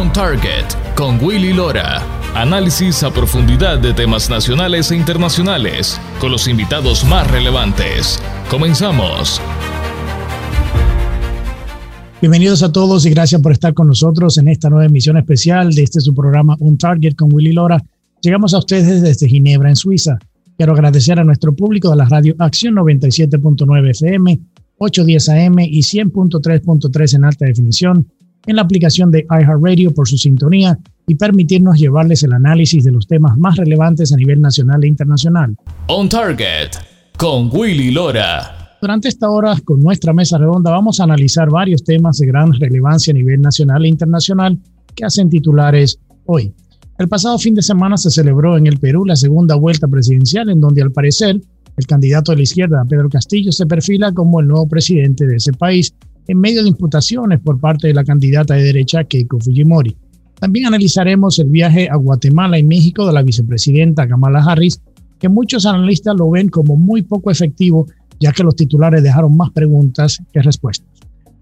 On Target con Willy Lora. Análisis a profundidad de temas nacionales e internacionales con los invitados más relevantes. Comenzamos. Bienvenidos a todos y gracias por estar con nosotros en esta nueva emisión especial de este su programa On Target con Willy Lora. Llegamos a ustedes desde Ginebra, en Suiza. Quiero agradecer a nuestro público de la radio Acción 97.9 FM, 810 AM y 100.3.3 en alta definición en la aplicación de iHeartRadio por su sintonía y permitirnos llevarles el análisis de los temas más relevantes a nivel nacional e internacional. On Target con Willy Lora. Durante esta hora, con nuestra mesa redonda, vamos a analizar varios temas de gran relevancia a nivel nacional e internacional que hacen titulares hoy. El pasado fin de semana se celebró en el Perú la segunda vuelta presidencial, en donde al parecer el candidato de la izquierda, Pedro Castillo, se perfila como el nuevo presidente de ese país en medio de imputaciones por parte de la candidata de derecha Keiko Fujimori. También analizaremos el viaje a Guatemala y México de la vicepresidenta Kamala Harris, que muchos analistas lo ven como muy poco efectivo, ya que los titulares dejaron más preguntas que respuestas.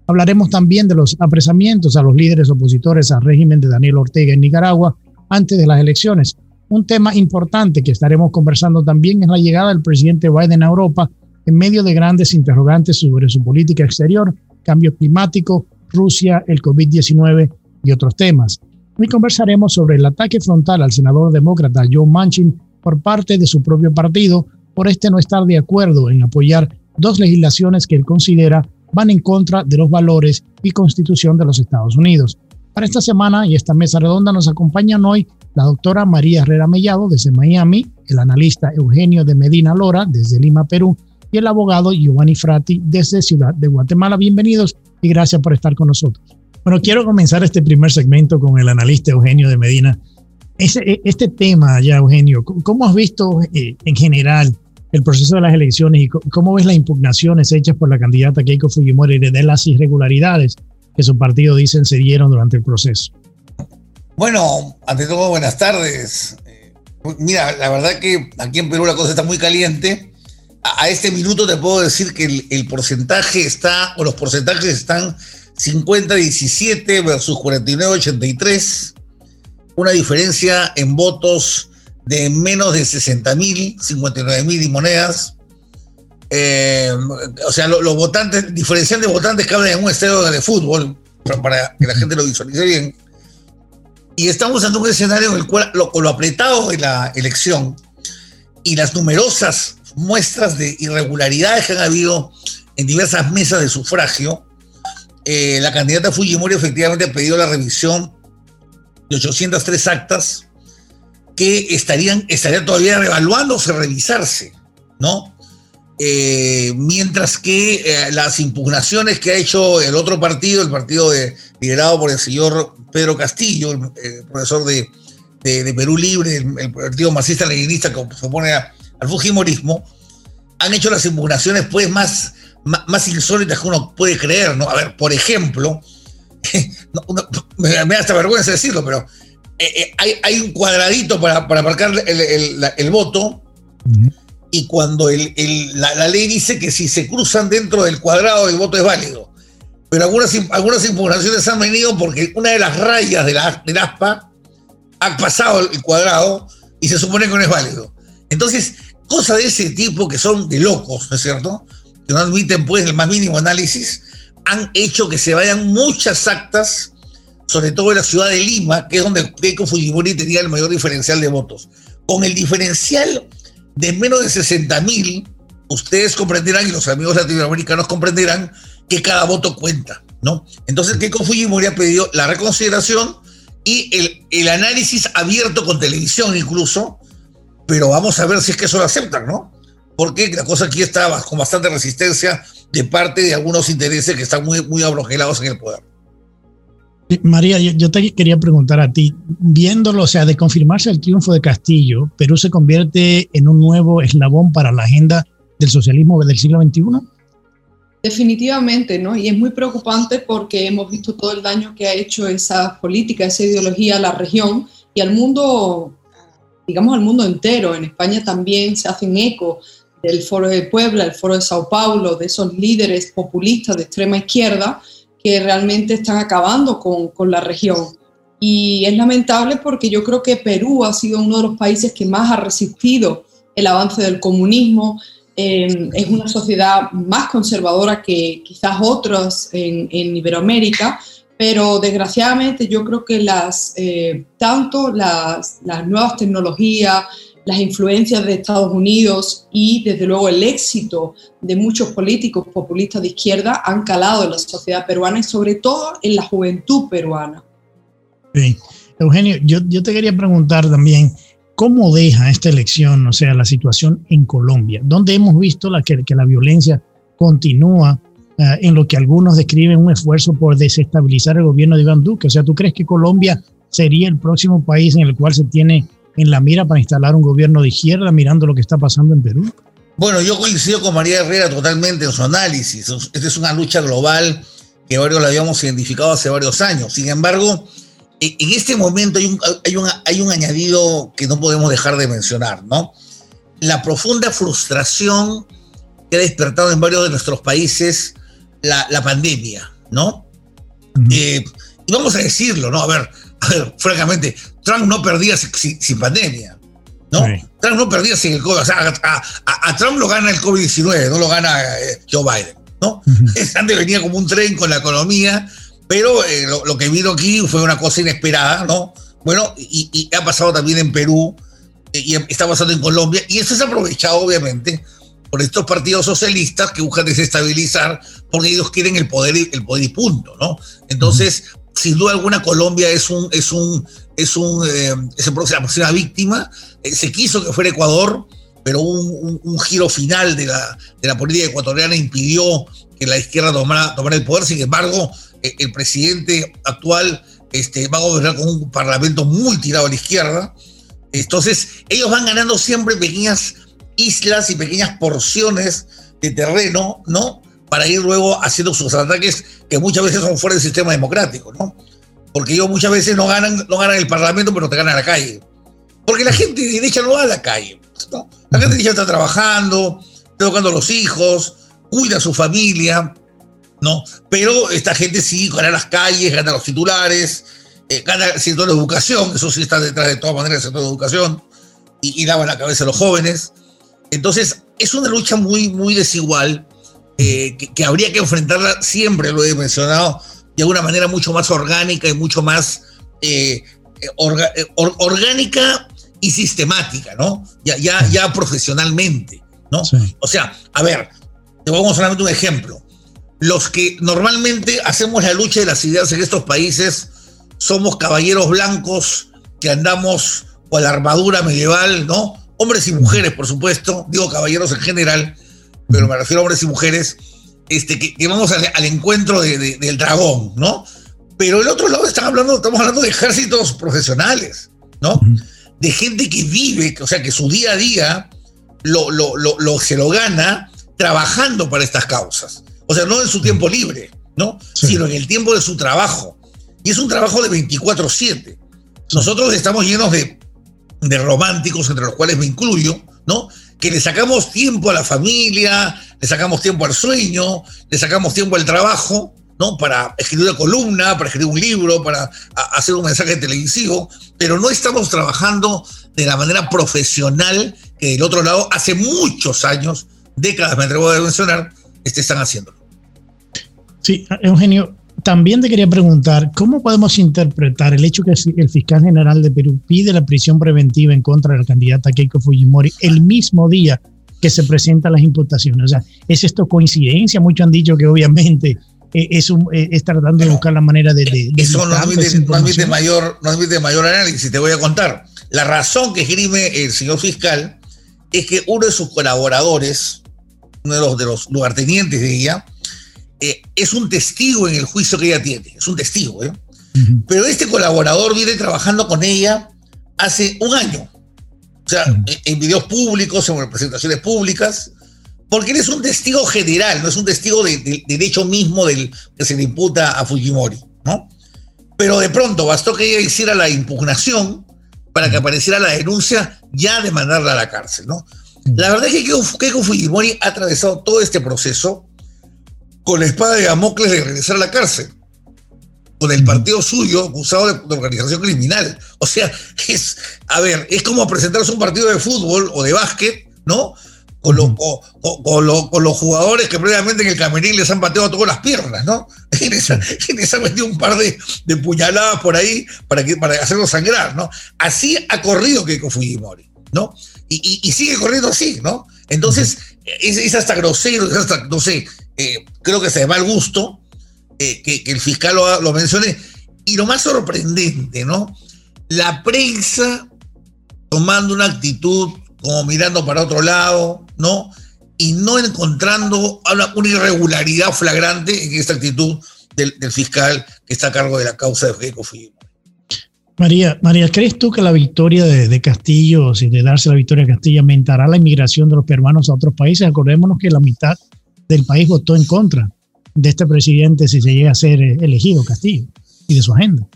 Hablaremos también de los apresamientos a los líderes opositores al régimen de Daniel Ortega en Nicaragua antes de las elecciones. Un tema importante que estaremos conversando también es la llegada del presidente Biden a Europa en medio de grandes interrogantes sobre su política exterior cambio climático, Rusia, el COVID-19 y otros temas. Hoy conversaremos sobre el ataque frontal al senador demócrata Joe Manchin por parte de su propio partido por este no estar de acuerdo en apoyar dos legislaciones que él considera van en contra de los valores y constitución de los Estados Unidos. Para esta semana y esta mesa redonda nos acompañan hoy la doctora María Herrera Mellado desde Miami, el analista Eugenio de Medina Lora desde Lima, Perú, y el abogado Giovanni Frati desde Ciudad de Guatemala. Bienvenidos y gracias por estar con nosotros. Bueno, quiero comenzar este primer segmento con el analista Eugenio de Medina. E, este tema ya, Eugenio, ¿cómo has visto eh, en general el proceso de las elecciones y cómo ves las impugnaciones hechas por la candidata Keiko Fujimori de las irregularidades que su partido dicen se dieron durante el proceso? Bueno, ante todo, buenas tardes. Eh, mira, la verdad que aquí en Perú la cosa está muy caliente a este minuto te puedo decir que el, porcentaje está, o los porcentajes están 50-17 versus 49-83, una diferencia en votos de menos de 60 mil, 59 mil y monedas. Eh, o sea, los votantes, diferencial de votantes que hablan en un estadio de fútbol, para que la gente lo visualice bien. Y estamos en un escenario en el cual, con lo apretado de la elección y las numerosas muestras de irregularidades que han habido en diversas mesas de sufragio, eh, la candidata Fujimori efectivamente ha pedido la revisión de 803 actas que estarían, estarían todavía revaluándose, revisarse, ¿no? Eh, mientras que eh, las impugnaciones que ha hecho el otro partido, el partido liderado por el señor Pedro Castillo, el, profesor de, Perú Libre, el, partido marxista-leninista que se opone a, al Fujimorismo, han hecho las impugnaciones pues más, más, insólitas que uno puede creer, ¿no? A ver, por ejemplo, me, da hasta vergüenza decirlo, pero eh, eh, hay, un cuadradito para, para marcar el, voto y cuando la, ley dice que si se cruzan dentro del cuadrado el voto es válido. Pero algunas, algunas impugnaciones han venido porque una de las rayas de la, del ASPA ha pasado el cuadrado y se supone que no es válido. Entonces, cosas de ese tipo que son de locos, ¿no es cierto? Que no admiten pues el más mínimo análisis, han hecho que se vayan muchas actas, sobre todo en la ciudad de Lima, que es donde Keiko Fujimori tenía el mayor diferencial de votos. Con el diferencial de menos de 60 mil, ustedes comprenderán y los amigos latinoamericanos comprenderán que cada voto cuenta, ¿no? Entonces Keiko Fujimori ha pedido la reconsideración y el, el análisis abierto con televisión incluso, pero vamos a ver si es que eso lo aceptan, ¿no? Porque la cosa aquí está con bastante resistencia de parte de algunos intereses que están muy, muy abrogelados en el poder. María, yo, te quería preguntar a ti, viéndolo, o sea, de confirmarse el triunfo de Castillo, ¿Perú se convierte en un nuevo eslabón para la agenda del socialismo del siglo XXI? Definitivamente, ¿no? Y es muy preocupante porque hemos visto todo el daño que ha hecho esa política, esa ideología a la región y al mundo digamos, al mundo entero. En España también se hacen eco del Foro de Puebla, el Foro de Sao Paulo, de esos líderes populistas de extrema izquierda que realmente están acabando con, con la región. Y es lamentable porque yo creo que Perú ha sido uno de los países que más ha resistido el avance del comunismo. Eh, es una sociedad más conservadora que quizás otras en, Iberoamérica, pero desgraciadamente yo creo que las, eh, tanto las, nuevas tecnologías, las influencias de Estados Unidos y desde luego el éxito de muchos políticos populistas de izquierda han calado en la sociedad peruana y sobre todo en la juventud peruana. Eugenio, yo, yo te quería preguntar también, ¿cómo deja esta elección, o sea, la situación en Colombia, donde hemos visto la, que, la violencia continúa en lo que algunos describen un esfuerzo por desestabilizar el gobierno de Iván Duque? O sea, ¿tú crees que Colombia sería el próximo país en el cual se tiene en la mira para instalar un gobierno de izquierda mirando lo que está pasando en Perú? Bueno, yo coincido con María Herrera totalmente en su análisis. Esta es una lucha global que varios la habíamos identificado hace varios años. Sin embargo, e, en este momento hay un, hay, un, hay un añadido que no podemos dejar de mencionar, ¿no? La profunda frustración que ha despertado en varios de nuestros países la, la pandemia, ¿no? Eh, y vamos a decirlo, ¿no? A ver, a ver, francamente, Trump no perdía sin, pandemia. ¿no? Trump no perdía sin el COVID. O sea, a, Trump lo gana el COVID-19, no lo gana eh, Joe Biden. ¿no? Antes venía como un tren con la economía, pero eh, lo, que vino aquí fue una cosa inesperada, ¿no? Bueno, y, ha pasado también en Perú, eh, y está pasando en Colombia, y eso es aprovechado, obviamente, por estos partidos socialistas que buscan desestabilizar, porque ellos quieren el poder, el poder y punto, ¿no? Entonces, sin duda alguna Colombia es un, es un, es un, eh, es la próxima víctima. Eh, se quiso que fuera Ecuador, pero un, un, giro final de la, de la política ecuatoriana impidió que la izquierda tomara, tomara el poder. Sin embargo, eh, el presidente actual este, va a gobernar con un parlamento muy tirado a la izquierda. Entonces, ellos van ganando siempre pequeñas islas y pequeñas porciones de terreno, ¿no? para ir luego haciendo sus ataques que muchas veces son fuera del sistema democrático, ¿no? Porque ellos muchas veces no ganan, no ganan el parlamento, pero te ganan la calle. Porque la gente de derecha no va a la calle. ¿no? La gente de derecha está trabajando, está educando a los hijos, cuida a su familia, ¿no? Pero esta gente sí gana las calles, gana los titulares, eh, gana el sector de educación, eso sí está detrás de todas maneras el sector de educación, y, y la cabeza a los jóvenes. Entonces, es una lucha muy, muy desigual eh, que, habría que enfrentarla siempre, lo he mencionado, de una manera mucho más orgánica y mucho más eh, eh, orgánica y sistemática, ¿no? Ya, ya, ya profesionalmente, ¿no? O sea, a ver, te vamos solamente un ejemplo. Los que normalmente hacemos la lucha de las ideas en estos países somos caballeros blancos que andamos con la armadura medieval, ¿no? Hombres y mujeres, por supuesto, digo caballeros en general, pero me refiero a hombres y mujeres, este, que, vamos al, encuentro del dragón, ¿no? Pero el otro lado están hablando, estamos hablando de ejércitos profesionales, ¿no? De gente que vive, o sea, que su día a día lo, lo, lo, se lo gana trabajando para estas causas. O sea, no en su tiempo libre, ¿no? Sino en el tiempo de su trabajo. Y es un trabajo de 24/7. Nosotros estamos llenos de, de románticos, entre los cuales me incluyo, ¿no? que le sacamos tiempo a la familia, le sacamos tiempo al sueño, le sacamos tiempo al trabajo, ¿no? Para escribir una columna, para escribir un libro, para hacer un mensaje televisivo, pero no estamos trabajando de la manera profesional que del otro lado hace muchos años, décadas me atrevo a mencionar, este, están haciendo. Sí, Eugenio, también te quería preguntar, ¿cómo podemos interpretar el hecho que el fiscal general de Perú pide la prisión preventiva en contra de la candidata Keiko Fujimori el mismo día que se presentan las imputaciones? O sea, ¿es esto coincidencia? Muchos han dicho que obviamente eh, es, un, eh, es tratando de buscar la manera de... de, eso no admite, mayor, no admite mayor análisis, te voy a contar. La razón que escribe el señor fiscal es que uno de sus colaboradores, uno de los, de los lugartenientes de ella, eh, es un testigo en el juicio que ella tiene, es un testigo, ¿eh? Pero este colaborador viene trabajando con ella hace un año, o sea, en, videos públicos, en presentaciones públicas, porque él es un testigo general, no es un testigo de, derecho mismo del que se le imputa a Fujimori, ¿no? Pero de pronto bastó que ella hiciera la impugnación para que apareciera la denuncia ya de mandarla a la cárcel, ¿no? La verdad es que Keiko Fujimori ha atravesado todo este proceso con la espada de Damocles de regresar a la cárcel. con el partido suyo acusado de, organización criminal. O sea, es, a ver, es como presentarse un partido de fútbol o de básquet, ¿no? Con, con, los jugadores que previamente en el camerín les han pateado todas las piernas, ¿no? Y les, han metido un par de, puñaladas por ahí para, que, para hacerlos sangrar, ¿no? Así ha corrido Keiko Fujimori, ¿no? Y, sigue corriendo así, ¿no? Entonces, es, hasta grosero, es hasta, no sé, eh, creo que se va al gusto eh, que, el fiscal lo, mencione. Y lo más sorprendente, ¿no? La prensa tomando una actitud como mirando para otro lado, ¿no? Y no encontrando una irregularidad flagrante en esta actitud del, fiscal que está a cargo de la causa de Federico. María, María, ¿crees tú que la victoria de, de, Castillo, si de darse la victoria a Castillo, aumentará la inmigración de los peruanos a otros países? Acordémonos que la mitad del país votó en contra de este presidente si se llega a ser eh, elegido Castillo y de su agenda.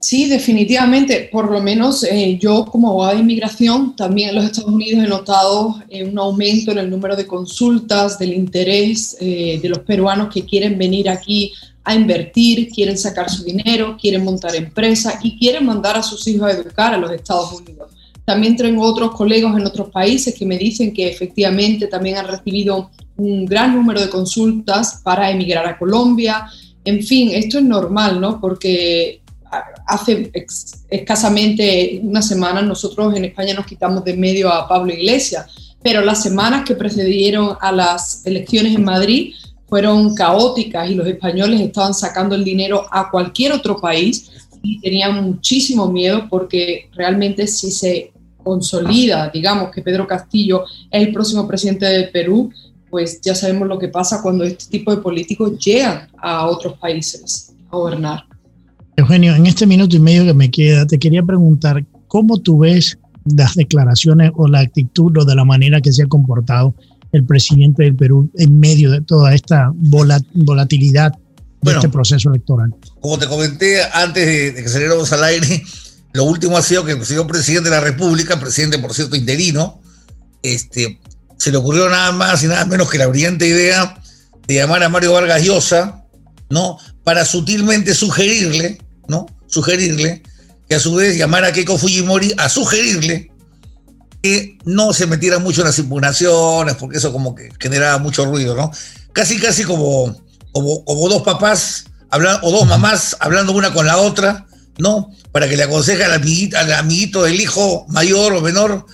Sí, definitivamente. Por lo menos eh, yo como abogada de inmigración, también en los Estados Unidos he notado eh, un aumento en el número de consultas, del interés de los peruanos que quieren venir aquí a invertir, quieren sacar su dinero, quieren montar empresas y quieren mandar a sus hijos a educar a los Estados Unidos. También tengo otros colegas en otros países que me dicen que efectivamente también han recibido un gran número de consultas para emigrar a Colombia. En fin, esto es normal, ¿no? Porque hace escasamente una semana nosotros en España nos quitamos de medio a Pablo Iglesias, pero las semanas que precedieron a las elecciones en Madrid fueron caóticas y los españoles estaban sacando el dinero a cualquier otro país y tenían muchísimo miedo porque realmente si se consolida, digamos, que Pedro Castillo es el próximo presidente de Perú, pues ya sabemos lo que pasa cuando este tipo de políticos llegan a otros países a gobernar. Eugenio, en este minuto y medio que me queda, te quería preguntar, ¿cómo tú ves las declaraciones o la actitud o de la manera que se ha comportado el presidente del Perú en medio de toda esta volatilidad de este proceso electoral? Como te comenté antes de, de que saliéramos al aire, lo último ha sido que el señor presidente de la República, presidente por cierto interino, este, se le ocurrió nada más y nada menos que la brillante idea de llamar a Mario Vargas Llosa, ¿no? Para sutilmente sugerirle, ¿no? Sugerirle que a su vez llamara a Keiko Fujimori a sugerirle que no se metiera mucho en las impugnaciones, porque eso como que generaba mucho ruido, ¿no? Casi, casi como, como, como dos papás hablando, o dos mamás hablando una con la otra, ¿no? Para que le aconseje al amiguito, al amiguito del hijo mayor o menor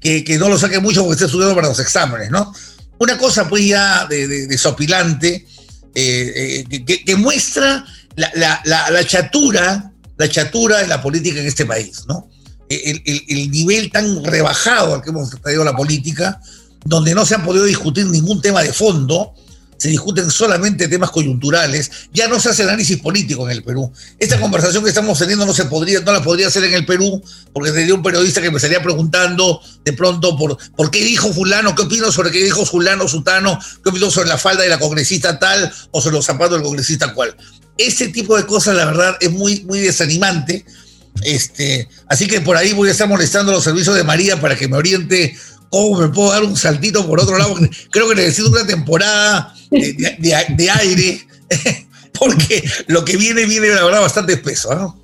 que, no lo saque mucho porque esté estudiando para los exámenes, ¿no? Una cosa pues ya de, de, sopilante eh, eh, que, muestra la, chatura, la chatura de la política en este país, ¿no? El, el, nivel tan rebajado al que hemos traído la política, donde no se han podido discutir ningún tema de fondo, se discuten solamente temas coyunturales, ya no se hace análisis político en el Perú. Esta conversación que estamos teniendo no se podría, no la podría hacer en el Perú, porque tendría un periodista que me estaría preguntando de pronto por, por qué dijo fulano, qué opino sobre qué dijo fulano, sutano, qué opino sobre la falda de la congresista tal o sobre los zapatos del congresista cual. Ese tipo de cosas, la verdad, es muy, muy desanimante. Este, así que por ahí voy a estar molestando a los servicios de María para que me oriente cómo me puedo dar un saltito por otro lado. Creo que necesito una temporada de, aire, porque lo que viene, viene la verdad bastante espeso, ¿no?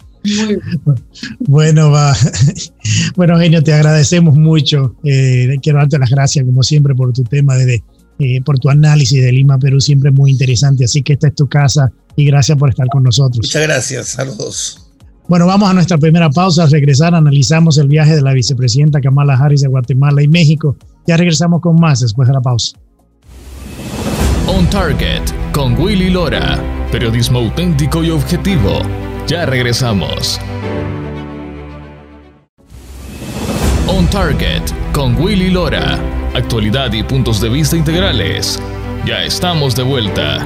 Bueno, va. Bueno, Eugenio, te agradecemos mucho. Eh, quiero darte las gracias, como siempre, por tu tema, de, eh, por tu análisis de Lima, Perú, siempre muy interesante. Así que esta es tu casa y gracias por estar con nosotros. Muchas gracias, saludos. Bueno, vamos a nuestra primera pausa. Al regresar, analizamos el viaje de la vicepresidenta Kamala Harris a Guatemala y México. Ya regresamos con más después de la pausa. On Target con Willy Lora. Periodismo auténtico y objetivo. Ya regresamos. On Target con Willy Lora. Actualidad y puntos de vista integrales. Ya estamos de vuelta.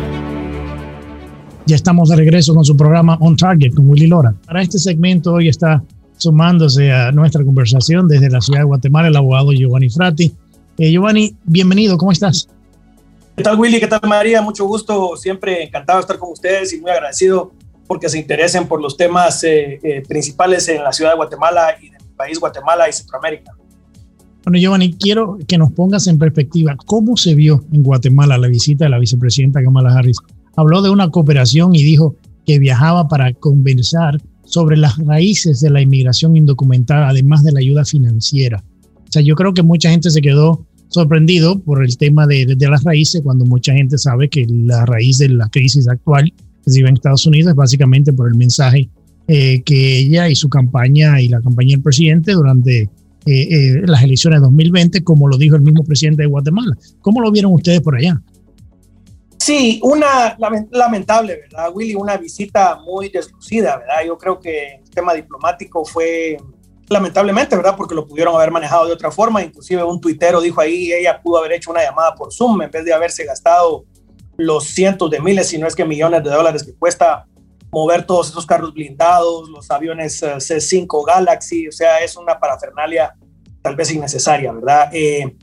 Ya estamos de regreso con su programa On Target con Willy Lora. Para este segmento hoy está sumándose a nuestra conversación desde la ciudad de Guatemala el abogado Giovanni Frati. Eh, Giovanni, bienvenido, ¿cómo estás? ¿Qué tal Willy? ¿Qué tal María? Mucho gusto, siempre encantado de estar con ustedes y muy agradecido porque se interesen por los temas eh, eh, principales en la ciudad de Guatemala y del país Guatemala y Centroamérica. Bueno, Giovanni, quiero que nos pongas en perspectiva cómo se vio en Guatemala la visita de la vicepresidenta Kamala Harris. Habló de una cooperación y dijo que viajaba para conversar sobre las raíces de la inmigración indocumentada, además de la ayuda financiera. O sea, yo creo que mucha gente se quedó sorprendido por el tema de, las raíces, cuando mucha gente sabe que la raíz de la crisis actual que se vive en Estados Unidos es básicamente por el mensaje eh, que ella y su campaña y la campaña del presidente durante eh, eh, las elecciones de 2020, como lo dijo el mismo presidente de Guatemala. ¿Cómo lo vieron ustedes por allá? Sí, una lamentable, ¿verdad, Willy? Una visita muy deslucida, ¿verdad? Yo creo que el tema diplomático fue lamentablemente, ¿verdad? Porque lo pudieron haber manejado de otra forma. Inclusive un tuitero dijo ahí, ella pudo haber hecho una llamada por Zoom en vez de haberse gastado los cientos de miles, si no es que millones de dólares que cuesta mover todos esos carros blindados, los aviones eh, C5 Galaxy, o sea, es una parafernalia tal vez innecesaria, ¿verdad? Eh,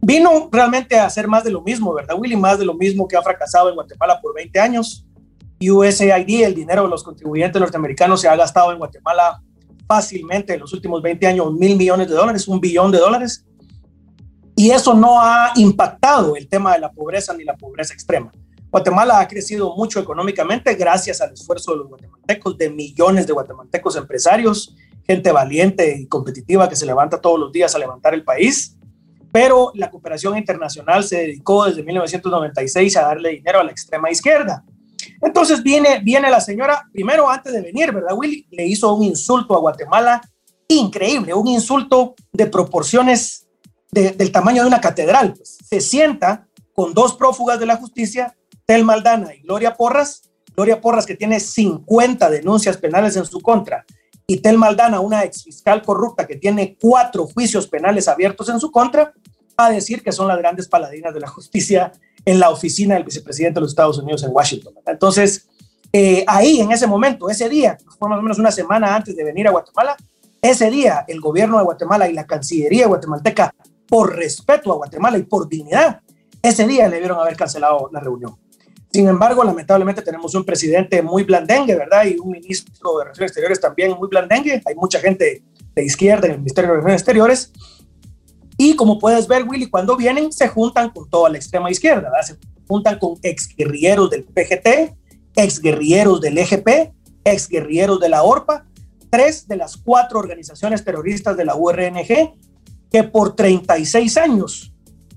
vino realmente a hacer más de lo mismo, ¿verdad, Willy? Más de lo mismo que ha fracasado en Guatemala por 20 años. USAID, el dinero de los contribuyentes norteamericanos, se ha gastado en Guatemala fácilmente en los últimos 20 años mil millones de dólares, un billón de dólares. Y eso no ha impactado el tema de la pobreza ni la pobreza extrema. Guatemala ha crecido mucho económicamente gracias al esfuerzo de los guatemaltecos, de millones de guatemaltecos empresarios, gente valiente y competitiva que se levanta todos los días a levantar el país. Pero la cooperación internacional se dedicó desde 1996 a darle dinero a la extrema izquierda. Entonces viene, viene la señora, primero antes de venir, ¿verdad, Willy? Le hizo un insulto a Guatemala increíble, un insulto de proporciones del tamaño de una catedral. Pues. Se sienta con dos prófugas de la justicia, Tel Maldana y Gloria Porras. Gloria Porras que tiene 50 denuncias penales en su contra y Tel Maldana, una ex fiscal corrupta que tiene cuatro juicios penales abiertos en su contra, a decir que son las grandes paladinas de la justicia en la oficina del vicepresidente de los Estados Unidos en Washington. Entonces, eh, ahí, en ese momento, ese día, fue más o menos una semana antes de venir a Guatemala, ese día el gobierno de Guatemala y la Cancillería guatemalteca, por respeto a Guatemala y por dignidad, ese día le debieron haber cancelado la reunión. Sin embargo, lamentablemente tenemos un presidente muy blandengue, ¿verdad? Y un ministro de Relaciones Exteriores también muy blandengue. Hay mucha gente de izquierda en el Ministerio de Relaciones Exteriores y como puedes ver, Willy, cuando vienen se juntan con toda la extrema izquierda, se juntan con exguerrilleros del PGT, exguerrilleros del EGP, exguerrilleros de la ORPA, tres de las cuatro organizaciones terroristas de la URNG que por 36 años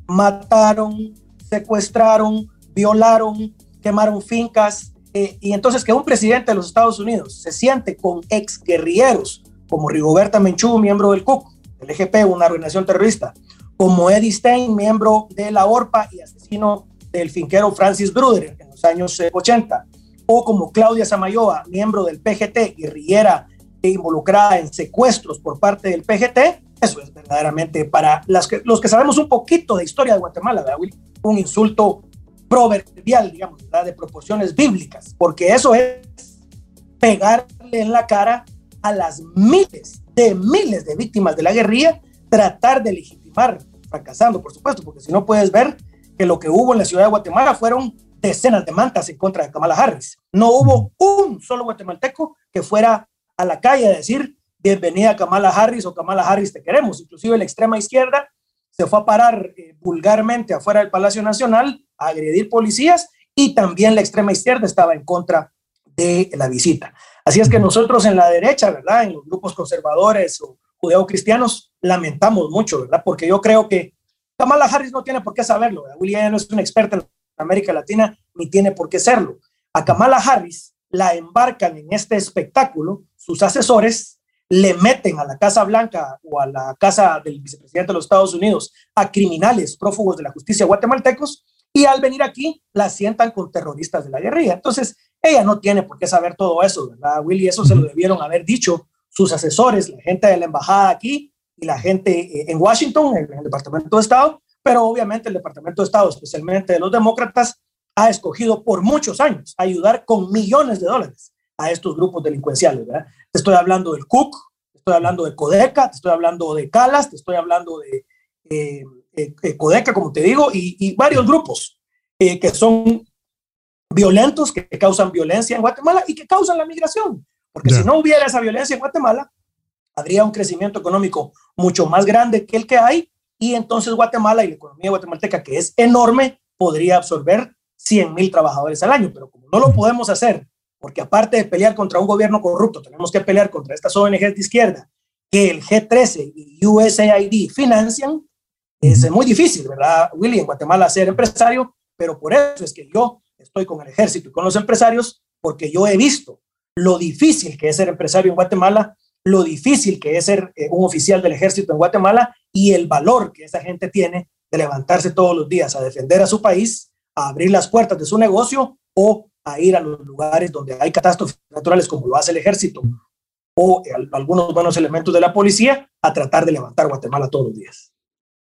mataron, secuestraron, violaron, quemaron fincas. Eh, y entonces que un presidente de los Estados Unidos se siente con exguerrilleros como Rigoberta Menchú, miembro del CUC, el EGP, una organización terrorista, como Eddie Stein, miembro de la ORPA y asesino del finquero Francis Bruder en los años 80, eh, o como Claudia Samayoa, miembro del PGT, guerrillera e involucrada en secuestros por parte del PGT, eso es verdaderamente para las que, los que sabemos un poquito de historia de Guatemala, un insulto proverbial, digamos, de proporciones bíblicas, porque eso es pegarle en la cara a las miles de miles de víctimas de la guerrilla, tratar de legitimar, fracasando, por supuesto, porque si no puedes ver que lo que hubo en la ciudad de Guatemala fueron decenas de mantas en contra de Kamala Harris. No hubo un solo guatemalteco que fuera a la calle a decir bienvenida Kamala Harris o Kamala Harris te queremos. Inclusive la extrema izquierda se fue a parar eh, vulgarmente afuera del Palacio Nacional a agredir policías y también la extrema izquierda estaba en contra de la visita. Así es que nosotros en la derecha, ¿verdad? En los grupos conservadores o judeocristianos, lamentamos mucho, ¿verdad? Porque yo creo que Kamala Harris no tiene por qué saberlo. William no es una experta en América Latina ni tiene por qué serlo. A Kamala Harris la embarcan en este espectáculo, sus asesores le meten a la Casa Blanca o a la casa del vicepresidente de los Estados Unidos a criminales prófugos de la justicia guatemaltecos y al venir aquí la sientan con terroristas de la guerrilla. Entonces, ella no tiene por qué saber todo eso, ¿verdad, Willy? Eso se lo debieron haber dicho sus asesores, la gente de la embajada aquí y la gente eh, en Washington, en el Departamento de Estado, pero obviamente el Departamento de Estado, especialmente de los demócratas, ha escogido por muchos años ayudar con millones de dólares a estos grupos delincuenciales, ¿verdad? Te estoy hablando del te estoy hablando de Codeca, te estoy hablando de Calas, te estoy hablando de eh, eh, Codeca, como te digo, y, y varios grupos que son violentos que causan violencia en Guatemala y que causan la migración. Porque si no hubiera esa violencia en Guatemala, habría un crecimiento económico mucho más grande que el que hay y entonces Guatemala y la economía guatemalteca, que es enorme, podría absorber 100 mil trabajadores al año. Pero como no lo podemos hacer porque aparte de pelear contra un gobierno corrupto, tenemos que pelear contra estas ONGs de izquierda que el G13 y USAID financian. Es muy difícil, ¿verdad, Willy, en Guatemala ser empresario? Pero por eso es que yo estoy con el ejército y con los empresarios, porque yo he visto lo difícil que es ser empresario en Guatemala, lo difícil que es ser eh, un oficial del ejército en Guatemala y el valor que esa gente tiene de levantarse todos los días a defender a su país, a abrir las puertas de su negocio o a ir a los lugares donde hay catástrofes naturales como lo hace el ejército o algunos buenos elementos de la policía a tratar de levantar Guatemala todos los días.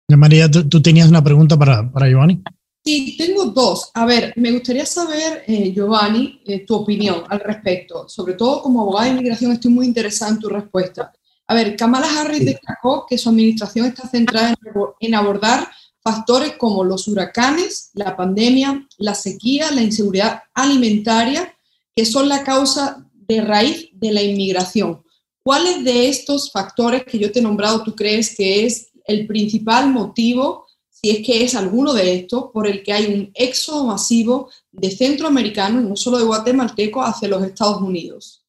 María, tú, tenías una pregunta para, para Giovanni. Sí, tengo dos. A ver, me gustaría saber, eh, Giovanni, eh, tu opinión al respecto. Sobre todo como abogada de inmigración, estoy muy interesada en tu respuesta. A ver, Kamala Harris destacó que su administración está centrada en abordar factores como los huracanes, la pandemia, la sequía, la inseguridad alimentaria, que son la causa de raíz de la inmigración. ¿Cuáles de estos factores que yo te he nombrado tú crees que es el principal motivo si es que es alguno de estos, por el que hay un éxodo masivo de centroamericanos, no solo de guatemaltecos, hacia los Estados Unidos?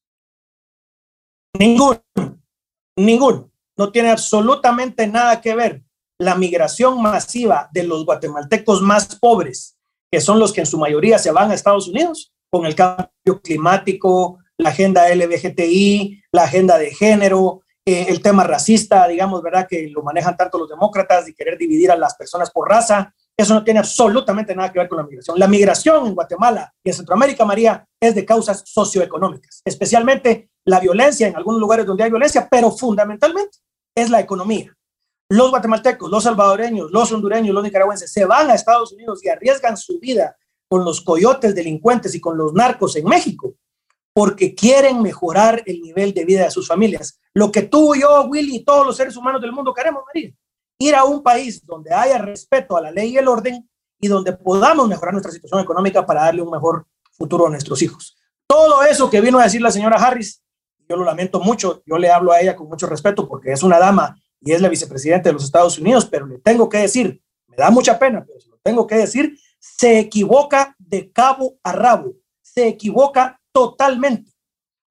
Ninguno, ninguno. No tiene absolutamente nada que ver la migración masiva de los guatemaltecos más pobres, que son los que en su mayoría se van a Estados Unidos, con el cambio climático, la agenda LBGTI, la agenda de género, eh, el tema racista, digamos, ¿verdad? Que lo manejan tanto los demócratas y querer dividir a las personas por raza. Eso no tiene absolutamente nada que ver con la migración. La migración en Guatemala y en Centroamérica, María, es de causas socioeconómicas, especialmente la violencia en algunos lugares donde hay violencia, pero fundamentalmente es la economía. Los guatemaltecos, los salvadoreños, los hondureños, los nicaragüenses se van a Estados Unidos y arriesgan su vida con los coyotes delincuentes y con los narcos en México porque quieren mejorar el nivel de vida de sus familias. Lo que tú, yo, Willy y todos los seres humanos del mundo queremos, María, ir a un país donde haya respeto a la ley y el orden y donde podamos mejorar nuestra situación económica para darle un mejor futuro a nuestros hijos. Todo eso que vino a decir la señora Harris, yo lo lamento mucho, yo le hablo a ella con mucho respeto porque es una dama y es la vicepresidenta de los Estados Unidos, pero le tengo que decir, me da mucha pena, pero se lo tengo que decir, se equivoca de cabo a rabo, se equivoca totalmente.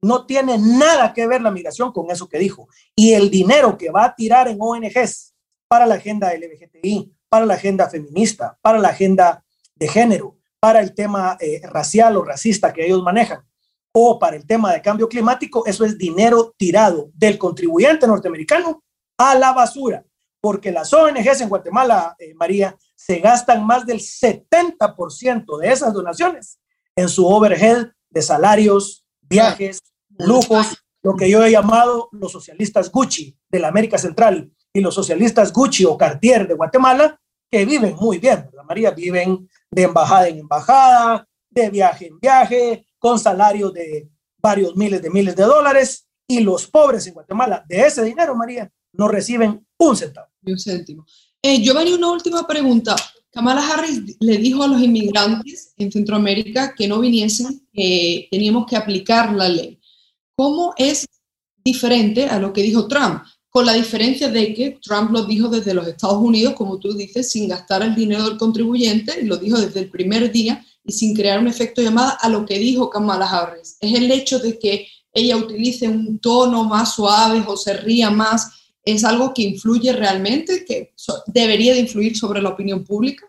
No tiene nada que ver la migración con eso que dijo. Y el dinero que va a tirar en ONGs para la agenda LGBTI, para la agenda feminista, para la agenda de género, para el tema eh, racial o racista que ellos manejan, o para el tema de cambio climático, eso es dinero tirado del contribuyente norteamericano a la basura, porque las ONGs en Guatemala, eh, María, se gastan más del 70% de esas donaciones en su overhead de salarios, viajes, lujos, lo que yo he llamado los socialistas Gucci de la América Central y los socialistas Gucci o Cartier de Guatemala, que viven muy bien, ¿verdad, María? Viven de embajada en embajada, de viaje en viaje, con salarios de varios miles de miles de dólares, y los pobres en Guatemala de ese dinero, María, no reciben un centavo. Un céntimo. Eh, una última pregunta. Kamala Harris le dijo a los inmigrantes en Centroamérica que no viniesen, que teníamos que aplicar la ley. ¿Cómo es diferente a lo que dijo Trump? Con la diferencia de que Trump lo dijo desde los Estados Unidos, como tú dices, sin gastar el dinero del contribuyente, lo dijo desde el primer día y sin crear un efecto llamada a lo que dijo Kamala Harris. Es el hecho de que ella utilice un tono más suave o se ría más es algo que influye realmente, que debería de influir sobre la opinión pública?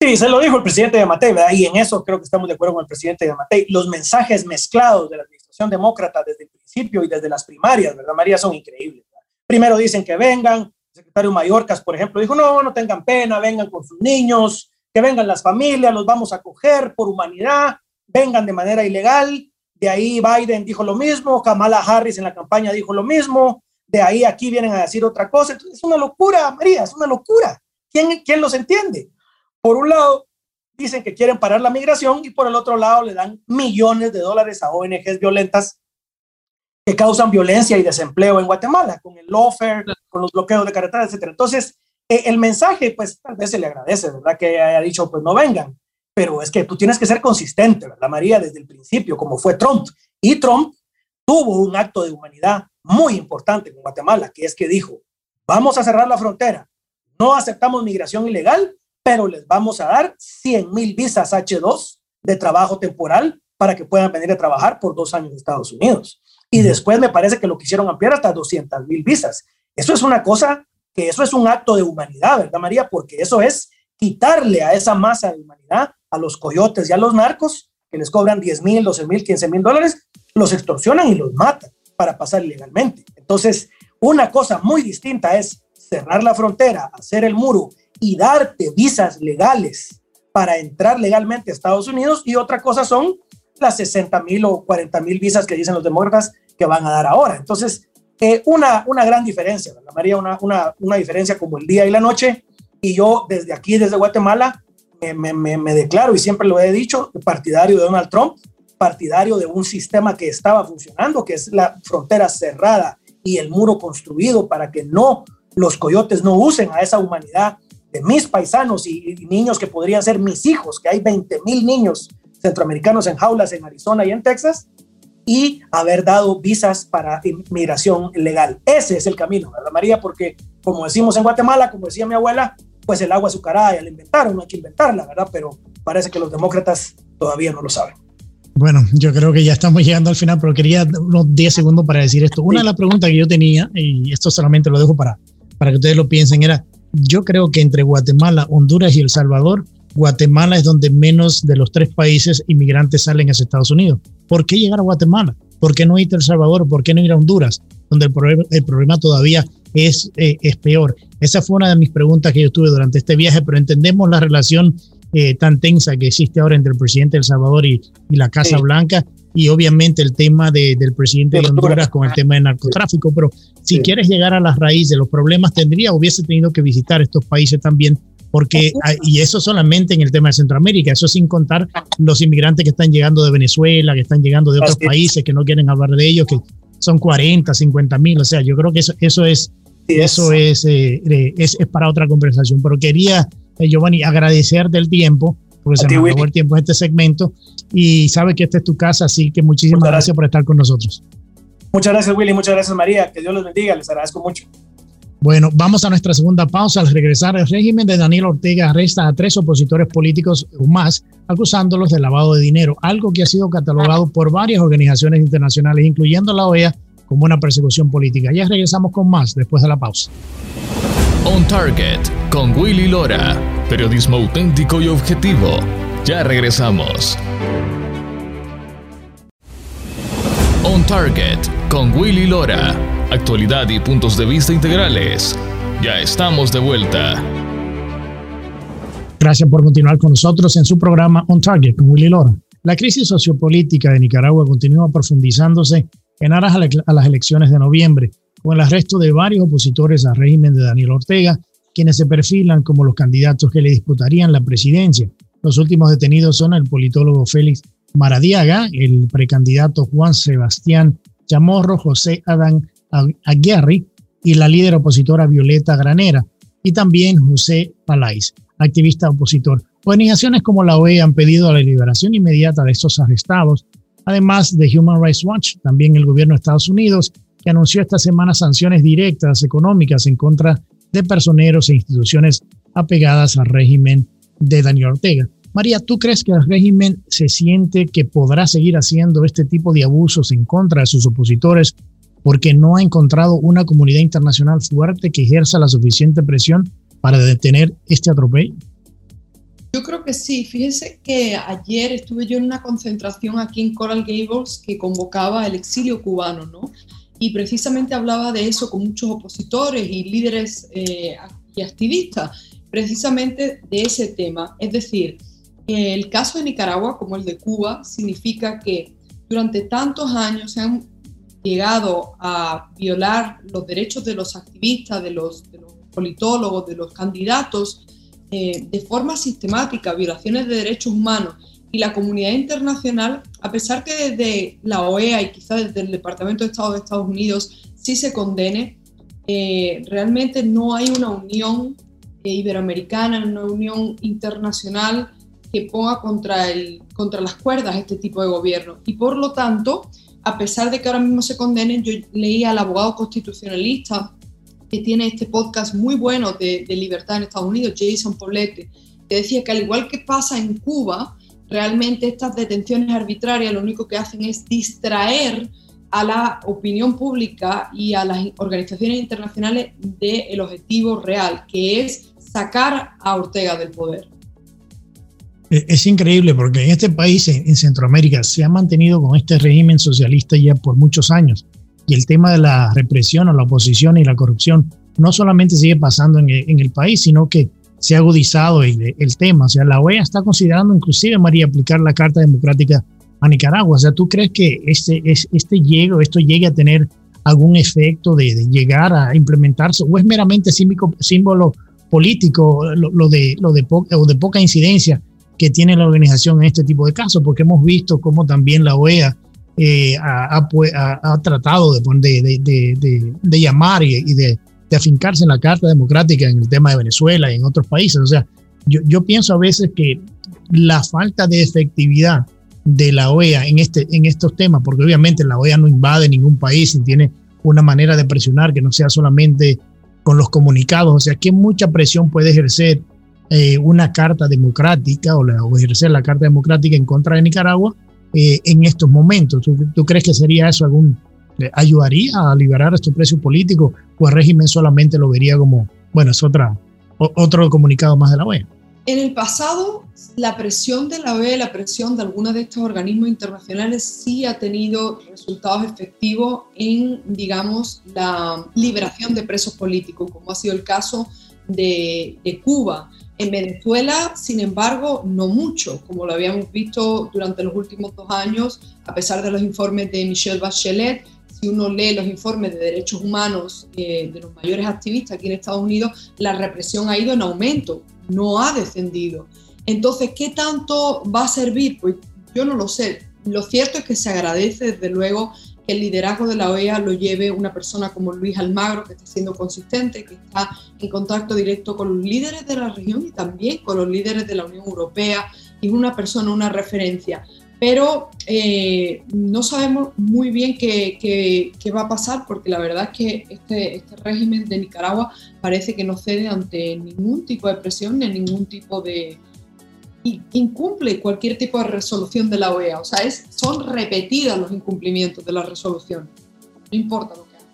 Sí, se lo dijo el presidente de Matei. Y en eso creo que estamos de acuerdo con el presidente de Matei. Los mensajes mezclados de la administración demócrata desde el principio y desde las primarias, ¿verdad, María? Son increíbles. Primero dicen que vengan, el secretario Mallorcas, por ejemplo, dijo, no, no tengan pena, vengan con sus niños, que vengan las familias, los vamos a acoger por humanidad, vengan de manera ilegal. De ahí Biden dijo lo mismo, Kamala Harris en la campaña dijo lo mismo, de ahí aquí vienen a decir otra cosa. Entonces es una locura, María, es una locura. ¿Quién, quién los entiende? Por un lado, dicen que quieren parar la migración y por el otro lado le dan millones de dólares a ONGs violentas que causan violencia y desempleo en Guatemala, con el lawfare, con los bloqueos de carreteras, etc. Entonces, eh, el mensaje, pues tal vez se le agradece, ¿verdad? Que haya dicho, pues no vengan, pero es que tú tienes que ser consistente, ¿verdad, María? Desde el principio, como fue Trump. Y Trump tuvo un acto de humanidad muy importante en Guatemala, que es que dijo, vamos a cerrar la frontera, no aceptamos migración ilegal, pero les vamos a dar 100 mil visas H2 de trabajo temporal para que puedan venir a trabajar por dos años en Estados Unidos. Y después me parece que lo quisieron ampliar hasta 200 mil visas. Eso es una cosa que eso es un acto de humanidad, ¿verdad, María? Porque eso es quitarle a esa masa de humanidad, a los coyotes y a los narcos, que les cobran 10 mil, 12 mil, 15 mil dólares, los extorsionan y los matan para pasar ilegalmente. Entonces, una cosa muy distinta es cerrar la frontera, hacer el muro y darte visas legales para entrar legalmente a Estados Unidos y otra cosa son las 60 mil o 40 mil visas que dicen los demócratas que van a dar ahora. Entonces, eh, una, una gran diferencia, ¿verdad, María? Una, una, una diferencia como el día y la noche. Y yo desde aquí, desde Guatemala, me, me, me, declaro y siempre lo he dicho, partidario de Donald Trump, partidario de un sistema que estaba funcionando, que es la frontera cerrada y el muro construido para que no los coyotes no usen a esa humanidad de mis paisanos y, niños que podrían ser mis hijos, que hay 20 mil niños centroamericanos en jaulas en Arizona y en Texas, y haber dado visas para inmigración legal. Ese es el camino, ¿verdad, María? Porque, como decimos en Guatemala, como decía mi abuela, pues el agua azucarada ya la inventaron, no hay que inventarla, ¿verdad? Pero parece que los demócratas todavía no lo saben. Bueno, yo creo que ya estamos llegando al final, pero quería unos 10 segundos para decir esto. Una de las preguntas que yo tenía, y esto solamente lo dejo para, para que ustedes lo piensen, era, yo creo que entre Guatemala, Honduras y El Salvador, Guatemala es donde menos de los tres países inmigrantes salen hacia Estados Unidos. ¿Por qué llegar a Guatemala? ¿Por qué no ir a El Salvador? ¿Por qué no ir a Honduras? Donde el problema, el problema todavía es, eh, es peor. Esa fue una de mis preguntas que yo tuve durante este viaje, pero entendemos la relación eh, tan tensa que existe ahora entre el presidente de El Salvador y, la Casa Blanca y obviamente el tema del presidente de Honduras con el tema del narcotráfico, pero si quieres llegar a las raíces de los problemas, tendría, hubiese tenido que visitar estos países también, porque, y eso solamente en el tema de Centroamérica, eso sin contar los inmigrantes que están llegando de Venezuela, que están llegando de otros países, que no quieren hablar de ellos, que son 40, 50 mil, o sea, yo creo que eso, eso es, eso es, eh, es, es para otra conversación, pero quería eh, Giovanni, agradecerte el tiempo, porque se nos acabó el tiempo este segmento y sabe que esta es tu casa, así que muchísimas gracias. por estar con nosotros. Muchas gracias, Willy, muchas gracias, María. Que Dios los bendiga, les agradezco mucho. Bueno, vamos a nuestra segunda pausa. Al regresar, el régimen de Daniel Ortega arresta a tres opositores políticos o más, acusándolos de lavado de dinero, algo que ha sido catalogado por varias organizaciones internacionales, incluyendo la OEA, como una persecución política. Ya regresamos con más después de la pausa. On Target con Willy Lora. Periodismo auténtico y objetivo. Ya regresamos. On Target con Willy Lora. Actualidad y puntos de vista integrales. Ya estamos de vuelta. Gracias por continuar con nosotros en su programa On Target con Willy Lora. La crisis sociopolítica de Nicaragua continúa profundizándose en aras a las elecciones de noviembre con el arresto de varios opositores al régimen de Daniel Ortega, quienes se perfilan como los candidatos que le disputarían la presidencia. Los últimos detenidos son el politólogo Félix Maradiaga, el precandidato Juan Sebastián Chamorro, José Adán Aguirre y la líder opositora Violeta Granera, y también José Palais, activista opositor. Organizaciones como la OE han pedido la liberación inmediata de estos arrestados, además de Human Rights Watch, también el gobierno de Estados Unidos que anunció esta semana sanciones directas económicas en contra de personeros e instituciones apegadas al régimen de Daniel Ortega. María, ¿tú crees que el régimen se siente que podrá seguir haciendo este tipo de abusos en contra de sus opositores porque no ha encontrado una comunidad internacional fuerte que ejerza la suficiente presión para detener este atropello? Yo creo que sí. Fíjese que ayer estuve yo en una concentración aquí en Coral Gables que convocaba el exilio cubano, ¿no? y precisamente hablaba de eso con muchos opositores y líderes eh, y activistas, precisamente de ese tema. Es decir, el caso de Nicaragua, como el de Cuba, significa que durante tantos años se han llegado a violar los derechos de los activistas, de los, politólogos, de los candidatos, de forma sistemática, violaciones de derechos humanos y la comunidad internacional, a pesar que desde la OEA y quizás desde el Departamento de Estado de Estados Unidos sí se condene, eh, realmente no hay una unión eh, iberoamericana, una unión internacional que ponga contra, el, contra las cuerdas este tipo de gobierno. Y por lo tanto, a pesar de que ahora mismo se condenen, yo leí al abogado constitucionalista que tiene este podcast muy bueno de, de libertad en Estados Unidos, Jason Poblete, que decía que al igual que pasa en Cuba, realmente estas detenciones arbitrarias lo único que hacen es distraer a la opinión pública y a las organizaciones internacionales del objetivo real, que es sacar a Ortega del poder. Es increíble porque en este país, en Centroamérica, se ha mantenido con este régimen socialista ya por muchos años. Y el tema de la represión a la oposición y la corrupción no solamente sigue pasando en el, país, sino que se ha agudizado el, el, tema. O sea, la OEA está considerando inclusive, María, aplicar la Carta Democrática a Nicaragua. O sea, ¿tú crees que este, este llegue, esto llegue a tener algún efecto de, llegar a implementarse o es meramente símbolo, político lo, de, lo de, o de poca incidencia que tiene la organización en este tipo de casos? Porque hemos visto cómo también la OEA eh, ha, ha, tratado de, de, de llamar y, de, afincarse en la Carta Democrática en el tema de Venezuela y en otros países. O sea, yo, yo pienso a veces que la falta de efectividad de la OEA en, este, en estos temas, porque obviamente la OEA no invade ningún país y tiene una manera de presionar que no sea solamente con los comunicados, o sea, que mucha presión puede ejercer eh, una carta democrática o, la, o, ejercer la carta democrática en contra de Nicaragua eh, en estos momentos. ¿Tú, crees que sería eso algún, eh, ayudaría a liberar este precio político o el régimen solamente lo vería como, bueno, es otra, otro comunicado más de la OEA? En el pasado, la presión de la OEA, la presión de algunos de estos organismos internacionales sí ha tenido resultados efectivos en, digamos, la liberación de presos políticos, como ha sido el caso de, Cuba. En Venezuela, sin embargo, no mucho, como lo habíamos visto durante los últimos dos años, a pesar de los informes de Michelle Bachelet, si uno lee los informes de derechos humanos eh, de los mayores activistas aquí en Estados Unidos, la represión ha ido en aumento no ha descendido. Entonces, ¿qué tanto va a servir? Pues yo no lo sé. Lo cierto es que se agradece desde luego el liderazgo de la OEA lo lleve una persona como Luis Almagro, que está siendo consistente, que está en contacto directo con los líderes de la región y también con los líderes de la Unión Europea, y una persona, una referencia. Pero eh, no sabemos muy bien qué, qué, va a pasar porque la verdad es que este, este, régimen de Nicaragua parece que no cede ante ningún tipo de presión ni ningún tipo de... incumple cualquier tipo de resolución de la OEA, o sea, es, son repetidas los incumplimientos de la resolución, no importa lo que haga.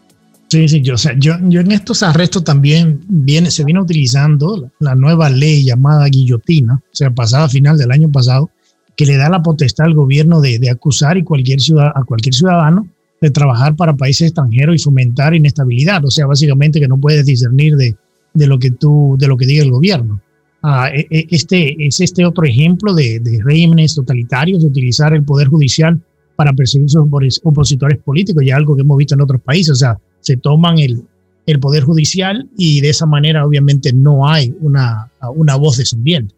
Sí, sí, yo, o sea, yo, yo en estos arrestos también viene, se viene utilizando la, nueva ley llamada guillotina, o sea, pasada a final del año pasado, que le da la potestad al gobierno de, acusar y cualquier a cualquier ciudadano de trabajar para países extranjeros y fomentar inestabilidad. O sea, básicamente que no puedes discernir de, de lo que tú, de lo que diga el gobierno. Ah, e, e, este es este otro ejemplo de, regímenes totalitarios de utilizar el poder judicial para perseguir sus opositores políticos, ya algo que hemos visto en otros países. O sea, se toman el, el poder judicial y de esa manera obviamente no hay una, una voz descendiente.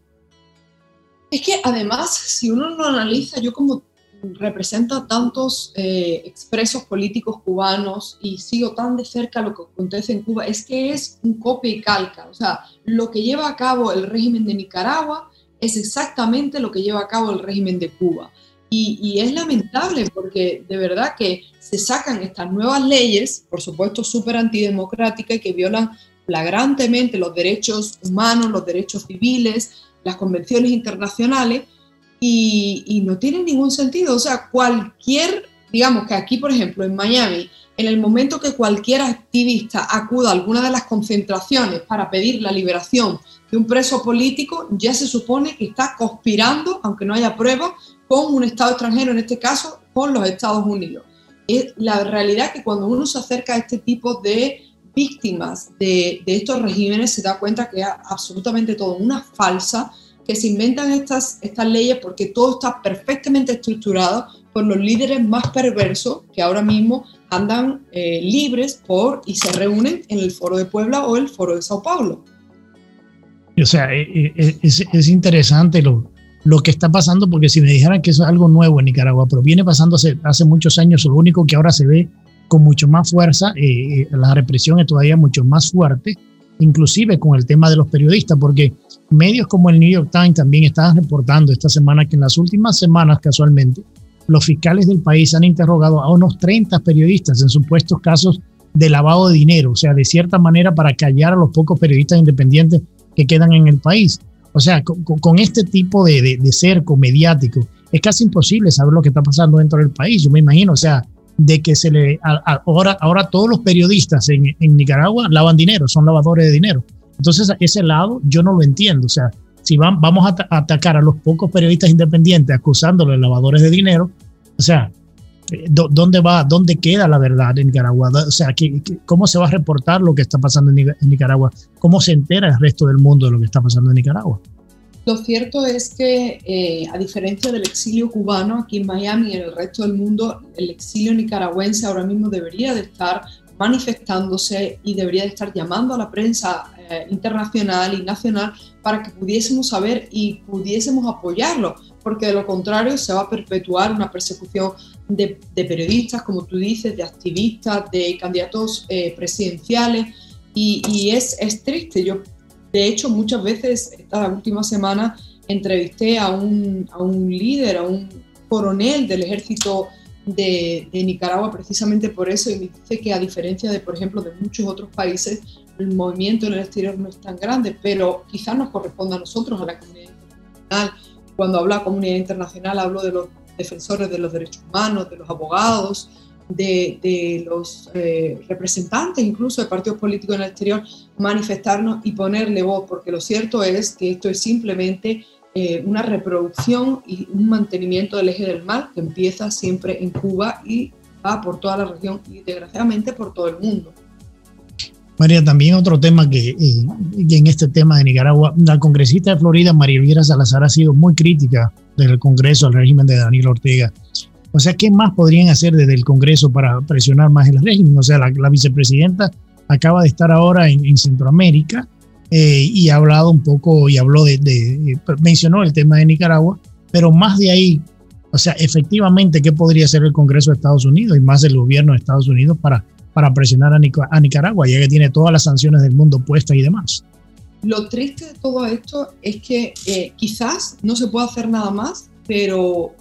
Es que además, si uno lo analiza, yo como represento a tantos eh, expresos políticos cubanos y sigo tan de cerca lo que acontece en Cuba, es que es un copia y calca. O sea, lo que lleva a cabo el régimen de Nicaragua es exactamente lo que lleva a cabo el régimen de Cuba. Y, y es lamentable porque de verdad que se sacan estas nuevas leyes, por supuesto súper antidemocráticas, que violan flagrantemente los derechos humanos, los derechos civiles, las convenciones internacionales y, no tiene ningún sentido. O sea, cualquier, digamos que aquí, por ejemplo, en Miami, en el momento que cualquier activista acuda a alguna de las concentraciones para pedir la liberación de un preso político, ya se supone que está conspirando, aunque no haya pruebas, con un Estado extranjero, en este caso con los Estados Unidos. Es la realidad que cuando uno se acerca a este tipo de víctimas de, estos regímenes se da cuenta que es absolutamente todo una falsa, que se inventan estas, estas leyes porque todo está perfectamente estructurado por los líderes más perversos que ahora mismo andan eh, libres por y se reúnen en el Foro de Puebla o el Foro de Sao Paulo. O sea, eh, eh, es, es interesante lo, lo que está pasando, porque si me dijeran que eso es algo nuevo en Nicaragua, pero viene pasando hace, hace muchos años, lo único que ahora se ve con mucho más fuerza, eh, eh, la represión es todavía mucho más fuerte, inclusive con el tema de los periodistas, porque medios como el New York Times también estaban reportando esta semana que en las últimas semanas casualmente los fiscales del país han interrogado a unos 30 periodistas en supuestos casos de lavado de dinero, o sea, de cierta manera para callar a los pocos periodistas independientes que quedan en el país. O sea, con, este tipo de, de, cerco mediático, es casi imposible saber lo que está pasando dentro del país. Yo me imagino, o sea, de que se le ahora ahora todos los periodistas en, en, Nicaragua lavan dinero, son lavadores de dinero. Entonces ese lado yo no lo entiendo. O sea, si van, vamos a, atacar a los pocos periodistas independientes acusándolos de lavadores de dinero, o sea, eh, ¿dónde va, dónde queda la verdad en Nicaragua? O sea, ¿cómo se va a reportar lo que está pasando en Nicaragua? ¿Cómo se entera el resto del mundo de lo que está pasando en Nicaragua? Lo cierto es que, eh, a diferencia del exilio cubano aquí en Miami y en el resto del mundo, el exilio nicaragüense ahora mismo debería de estar manifestándose y debería de estar llamando a la prensa eh, internacional y nacional para que pudiésemos saber y pudiésemos apoyarlo, porque de lo contrario se va a perpetuar una persecución de, periodistas, como tú dices, de activistas, de candidatos eh, presidenciales, y, y es, es, triste. Yo de hecho, muchas veces, esta última semana, entrevisté a un, a un líder, a un coronel del ejército de, Nicaragua precisamente por eso y me dice que a diferencia de, por ejemplo, de muchos otros países, el movimiento en el exterior no es tan grande, pero quizás nos corresponda a nosotros, a la comunidad internacional. Cuando hablo de comunidad internacional, hablo de los defensores de los derechos humanos, de los abogados, de, los eh, representantes incluso de partidos políticos en el exterior manifestarnos y ponerle voz, porque lo cierto es que esto es simplemente eh, una reproducción y un mantenimiento del eje del mal que empieza siempre en Cuba y va por toda la región y desgraciadamente por todo el mundo. María, también otro tema que, eh, en este tema de Nicaragua, la congresista de Florida, María Elvira Salazar, ha sido muy crítica del Congreso al régimen de Daniel Ortega o sea, ¿qué más podrían hacer desde el Congreso para presionar más el régimen? O sea, la, vicepresidenta acaba de estar ahora en, Centroamérica eh, y ha hablado un poco y habló de, mencionó el tema de Nicaragua, pero más de ahí, o sea, efectivamente, ¿qué podría hacer el Congreso de Estados Unidos y más el gobierno de Estados Unidos para, para presionar a, Nicaragua, ya que tiene todas las sanciones del mundo puestas y demás? Lo triste de todo esto es que eh, quizás no se pueda hacer nada más, pero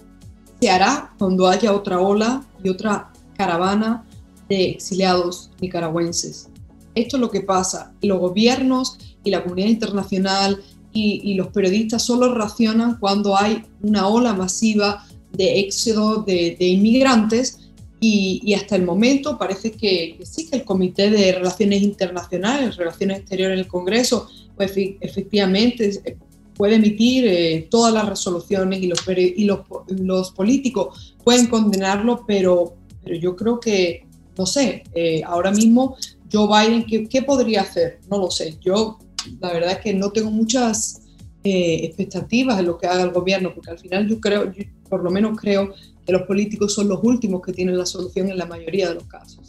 se hará cuando haya otra ola y otra caravana de exiliados nicaragüenses. Esto es lo que pasa. Los gobiernos y la comunidad internacional y, los periodistas solo racionan cuando hay una ola masiva de éxodo de, inmigrantes y, hasta el momento parece que, sí que el Comité de Relaciones Internacionales, Relaciones Exteriores en el Congreso, pues efectivamente puede emitir eh, todas las resoluciones y, los, y los, los, políticos pueden condenarlo, pero, pero yo creo que, no sé, eh, ahora mismo Joe Biden, ¿qué, ¿qué, podría hacer? No lo sé. Yo la verdad es que no tengo muchas eh, expectativas en lo que haga el gobierno, porque al final yo creo, por lo menos creo que los políticos son los últimos que tienen la solución en la mayoría de los casos.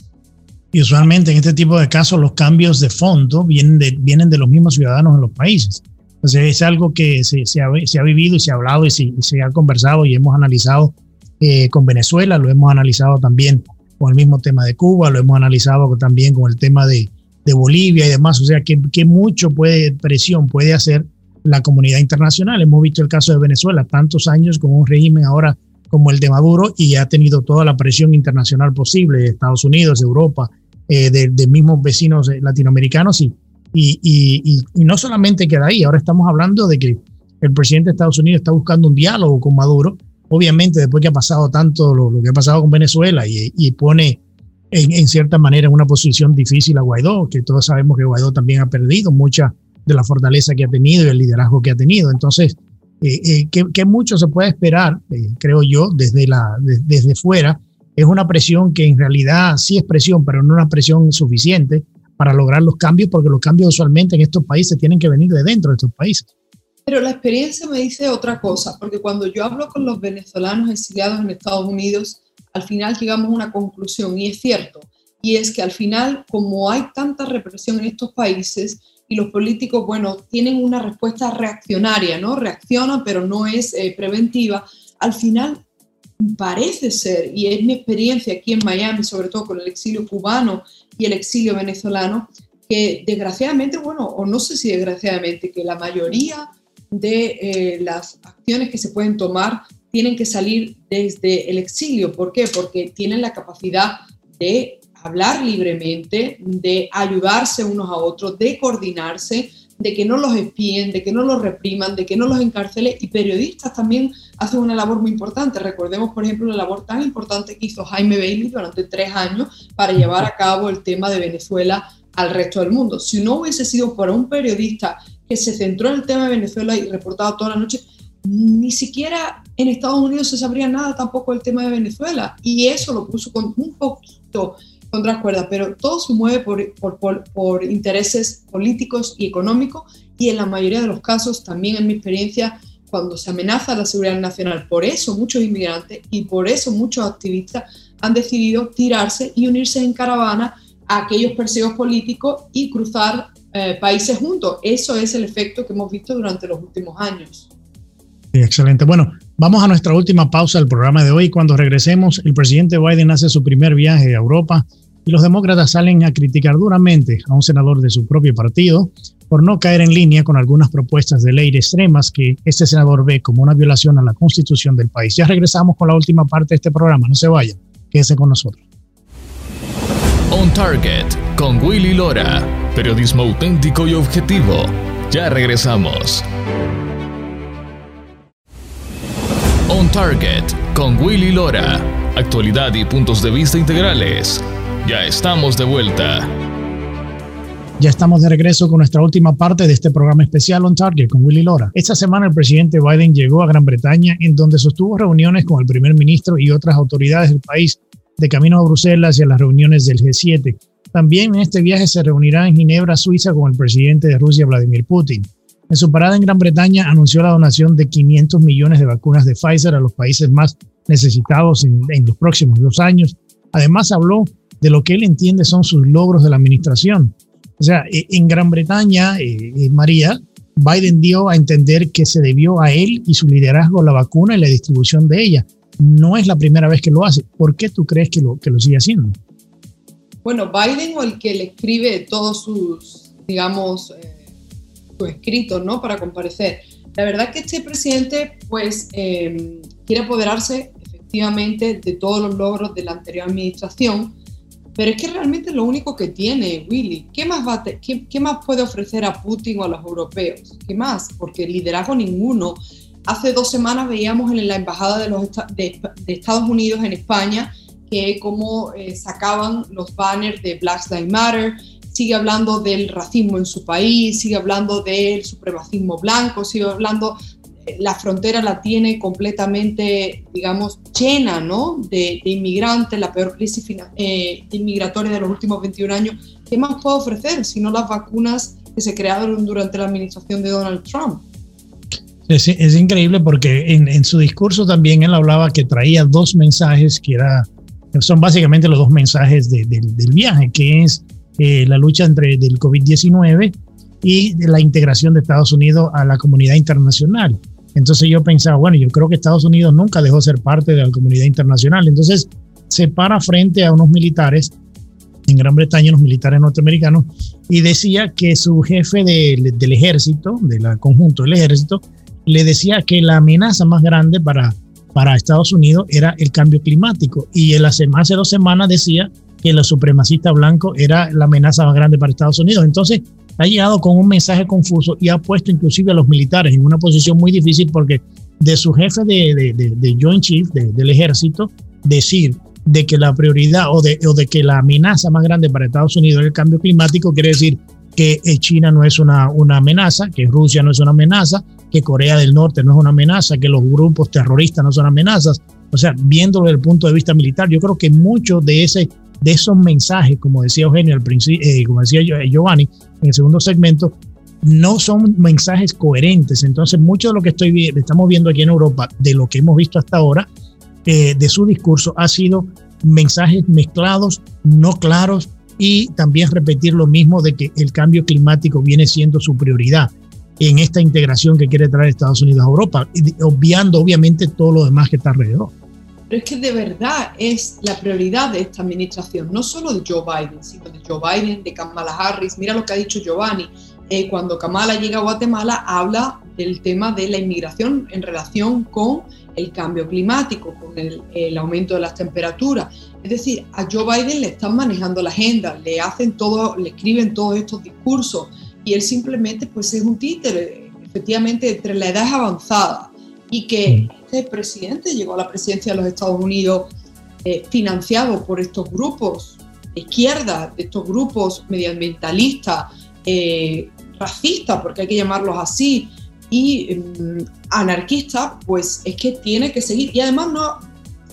Y usualmente en este tipo de casos los cambios de fondo vienen de, vienen de los mismos ciudadanos en los países. Entonces es algo que se, ha, vivido y se ha hablado y se, ha conversado y hemos analizado eh, con Venezuela, lo hemos analizado también con el mismo tema de Cuba, lo hemos analizado también con el tema de, Bolivia y demás. O sea, que, mucho puede, presión puede hacer la comunidad internacional. Hemos visto el caso de Venezuela, tantos años con un régimen ahora como el de Maduro y ha tenido toda la presión internacional posible Estados Unidos, Europa, eh, de, de, mismos vecinos latinoamericanos y, y, no solamente queda ahí, ahora estamos hablando de que el presidente de Estados Unidos está buscando un diálogo con Maduro, obviamente después que ha pasado tanto lo, que ha pasado con Venezuela y, pone en, cierta manera en una posición difícil a Guaidó, que todos sabemos que Guaidó también ha perdido mucha de la fortaleza que ha tenido y el liderazgo que ha tenido. Entonces, eh, eh, que, mucho se puede esperar, eh, creo yo, desde, la, desde fuera, es una presión que en realidad sí es presión, pero no una presión suficiente para lograr los cambios, porque los cambios usualmente en estos países tienen que venir de dentro de estos países. Pero la experiencia me dice otra cosa, porque cuando yo hablo con los venezolanos exiliados en Estados Unidos, al final llegamos a una conclusión, y es cierto, y es que al final, como hay tanta represión en estos países, y los políticos, bueno, tienen una respuesta reaccionaria, ¿no? Reaccionan, pero no es eh, preventiva. Al final parece ser, y es mi experiencia aquí en Miami, sobre todo con el exilio cubano y el exilio venezolano, que desgraciadamente, bueno, o no sé si desgraciadamente, que la mayoría de eh, las acciones que se pueden tomar tienen que salir desde el exilio. ¿Por qué? Porque tienen la capacidad de hablar libremente, de ayudarse unos a otros, de coordinarse, de que no los espíen, de que no los repriman, de que no los encarcelen y periodistas también hacen una labor muy importante. Recordemos, por ejemplo, la labor tan importante que hizo Jaime Bailey durante tres años para llevar a cabo el tema de Venezuela al resto del mundo. Si no hubiese sido por un periodista que se centró en el tema de Venezuela y reportaba toda la noche, ni siquiera en Estados Unidos se sabría nada tampoco del tema de Venezuela. Y eso lo puso con un poquito contra cuerdas, pero todo se mueve por, intereses políticos y económicos y en la mayoría de los casos, también en mi experiencia, cuando se amenaza la seguridad nacional, por eso muchos inmigrantes y por eso muchos activistas han decidido tirarse y unirse en caravana a aquellos perseguidos políticos y cruzar eh, países juntos. Eso es el efecto que hemos visto durante los últimos años. excelente. Bueno, vamos a nuestra última pausa del programa de hoy. Cuando regresemos, el presidente Biden hace su primer viaje a Europa y los demócratas salen a criticar duramente a un senador de su propio partido por no caer en línea con algunas propuestas de ley extremas que este senador ve como una violación a la constitución del país. Ya regresamos con la última parte de este programa, no se vayan, quédense con nosotros. On Target con Willy Lora, periodismo auténtico y objetivo. Ya regresamos. On Target con Willy Lora, actualidad y puntos de vista integrales ya estamos de vuelta. Ya estamos de regreso con nuestra última parte de este programa especial On Target con Willy Lora. Esta semana el presidente Biden llegó a Gran Bretaña en donde sostuvo reuniones con el primer ministro y otras autoridades del país de camino a Bruselas y a las reuniones del G7. También en este viaje se reunirá en Ginebra, Suiza, con el presidente de Rusia, Vladimir Putin. En su parada en Gran Bretaña anunció la donación de 500 millones de vacunas de Pfizer a los países más necesitados en, en los próximos dos años. Además habló de lo que él entiende son sus logros de la administración. O sea, e, en Gran Bretaña, eh, eh, María, Biden dio a entender que se debió a él y su liderazgo la vacuna y la distribución de ella. No es la primera vez que lo hace. ¿Por qué tú crees que lo, que lo sigue haciendo? Bueno, Biden o el que le escribe todos sus, digamos, eh, sus escritos, ¿no? Para comparecer. La verdad que este presidente, pues, quiere apoderarse efectivamente de todos los logros de la anterior administración pero es que realmente lo único que tiene Willy. ¿Qué más, más puede ofrecer a Putin o a los europeos? ¿Qué más? Porque liderazgo ninguno. Hace dos semanas veíamos en la Embajada de, los, Estados Unidos en España que como eh, sacaban los banners de Black Lives Matter, sigue hablando del racismo en su país, sigue hablando del supremacismo blanco, sigue hablando la frontera la tiene completamente, digamos, llena ¿no? de, inmigrantes, la peor crisis eh, inmigratoria de los últimos 21 años. ¿Qué más puede ofrecer si no las vacunas que se crearon durante la administración de Donald Trump? Es, es increíble porque en, en, su discurso también él hablaba que traía dos mensajes que era, son básicamente los dos mensajes de, del viaje, que es eh, la lucha entre del COVID-19 y la integración de Estados Unidos a la comunidad internacional. Entonces yo pensaba, bueno, yo creo que Estados Unidos nunca dejó ser parte de la comunidad internacional. Entonces se para frente a unos militares en Gran Bretaña, unos militares norteamericanos, y decía que su jefe del ejército, del conjunto del ejército, le decía que la amenaza más grande para, para Estados Unidos era el cambio climático. Y él hace, hace dos semanas decía que el supremacista blanco era la amenaza más grande para Estados Unidos. Entonces, ha llegado con un mensaje confuso y ha puesto inclusive a los militares en una posición muy difícil porque de su jefe de, de, Joint Chief, del ejército, decir de que la prioridad o de, o de que la amenaza más grande para Estados Unidos es el cambio climático, quiere decir que eh, China no es una, una amenaza, que Rusia no es una amenaza, que Corea del Norte no es una amenaza, que los grupos terroristas no son amenazas. O sea, viéndolo desde el punto de vista militar, yo creo que mucho de ese de esos mensajes, como decía Eugenio al principio, eh, como decía Giovanni en el segundo segmento, no son mensajes coherentes. Entonces, mucho de lo que estoy, estamos viendo aquí en Europa, de lo que hemos visto hasta ahora, eh, de su discurso, ha sido mensajes mezclados, no claros, y también repetir lo mismo de que el cambio climático viene siendo su prioridad en esta integración que quiere traer Estados Unidos a Europa, obviando obviamente todo lo demás que está alrededor pero es que de verdad es la prioridad de esta administración, no solo de Joe Biden, sino de Joe Biden, de Kamala Harris. Mira lo que ha dicho Giovanni. Eh, cuando Kamala llega a Guatemala, habla del tema de la inmigración en relación con el cambio climático, con el, aumento de las temperaturas. Es decir, a Joe Biden le están manejando la agenda, le hacen todo, le escriben todos estos discursos y él simplemente pues es un títere, efectivamente entre la edad avanzada y que este presidente llegó a la presidencia de los Estados Unidos eh, financiado por estos grupos de izquierda, estos grupos medioambientalistas, eh, racistas, porque hay que llamarlos así, y mm, anarquistas, pues es que tiene que seguir. Y además, no,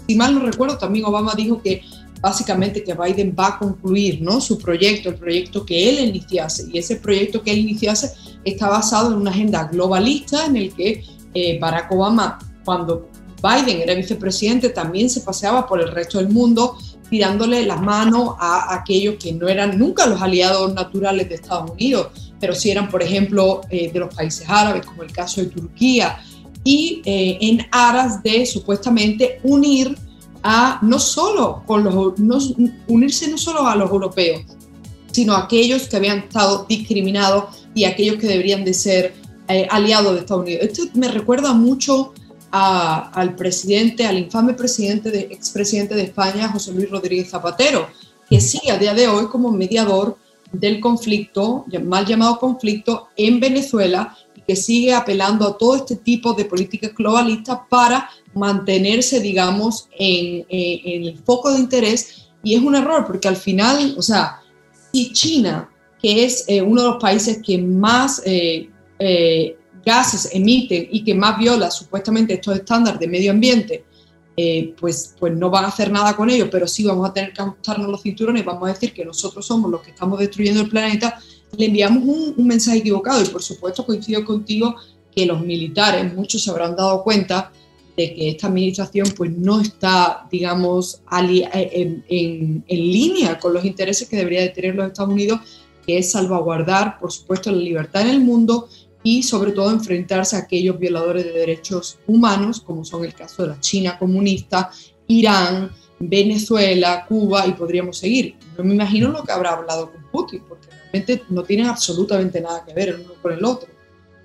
si mal no recuerdo, también Obama dijo que básicamente que Biden va a concluir ¿no? su proyecto, el proyecto que él iniciase. Y ese proyecto que él iniciase está basado en una agenda globalista en el que eh, Barack Obama, cuando Biden era vicepresidente, también se paseaba por el resto del mundo tirándole las manos a aquellos que no eran nunca los aliados naturales de Estados Unidos, pero sí eran, por ejemplo, eh, de los países árabes, como el caso de Turquía, y eh, en aras de supuestamente unir a no solo con los, unirse no solo a los europeos, sino a aquellos que habían estado discriminados y aquellos que deberían de ser eh, aliados de Estados Unidos. Esto me recuerda mucho al presidente, al infame presidente, de, expresidente de España, José Luis Rodríguez Zapatero, que sigue a día de hoy como mediador del conflicto, mal llamado conflicto, en Venezuela y que sigue apelando a todo este tipo de políticas globalistas para mantenerse, digamos, en, el foco de interés. Y es un error porque al final, o sea, si China, que es eh, uno de los países que más eh, eh, gases emiten y que más viola supuestamente estos estándares de medio ambiente, pues, pues no van a hacer nada con ello, pero sí vamos a tener que ajustarnos los cinturones, vamos a decir que nosotros somos los que estamos destruyendo el planeta, le enviamos un, un mensaje equivocado. Y por supuesto coincido contigo que los militares, muchos se habrán dado cuenta de que esta administración pues no está, digamos, eh, en, línea con los intereses que debería de tener los Estados Unidos, que es salvaguardar, por supuesto, la libertad en el mundo y sobre todo enfrentarse a aquellos violadores de derechos humanos, como son el caso de la China comunista, Irán, Venezuela, Cuba y podríamos seguir. No me imagino lo que habrá hablado con Putin, porque realmente no tienen absolutamente nada que ver el uno con el otro.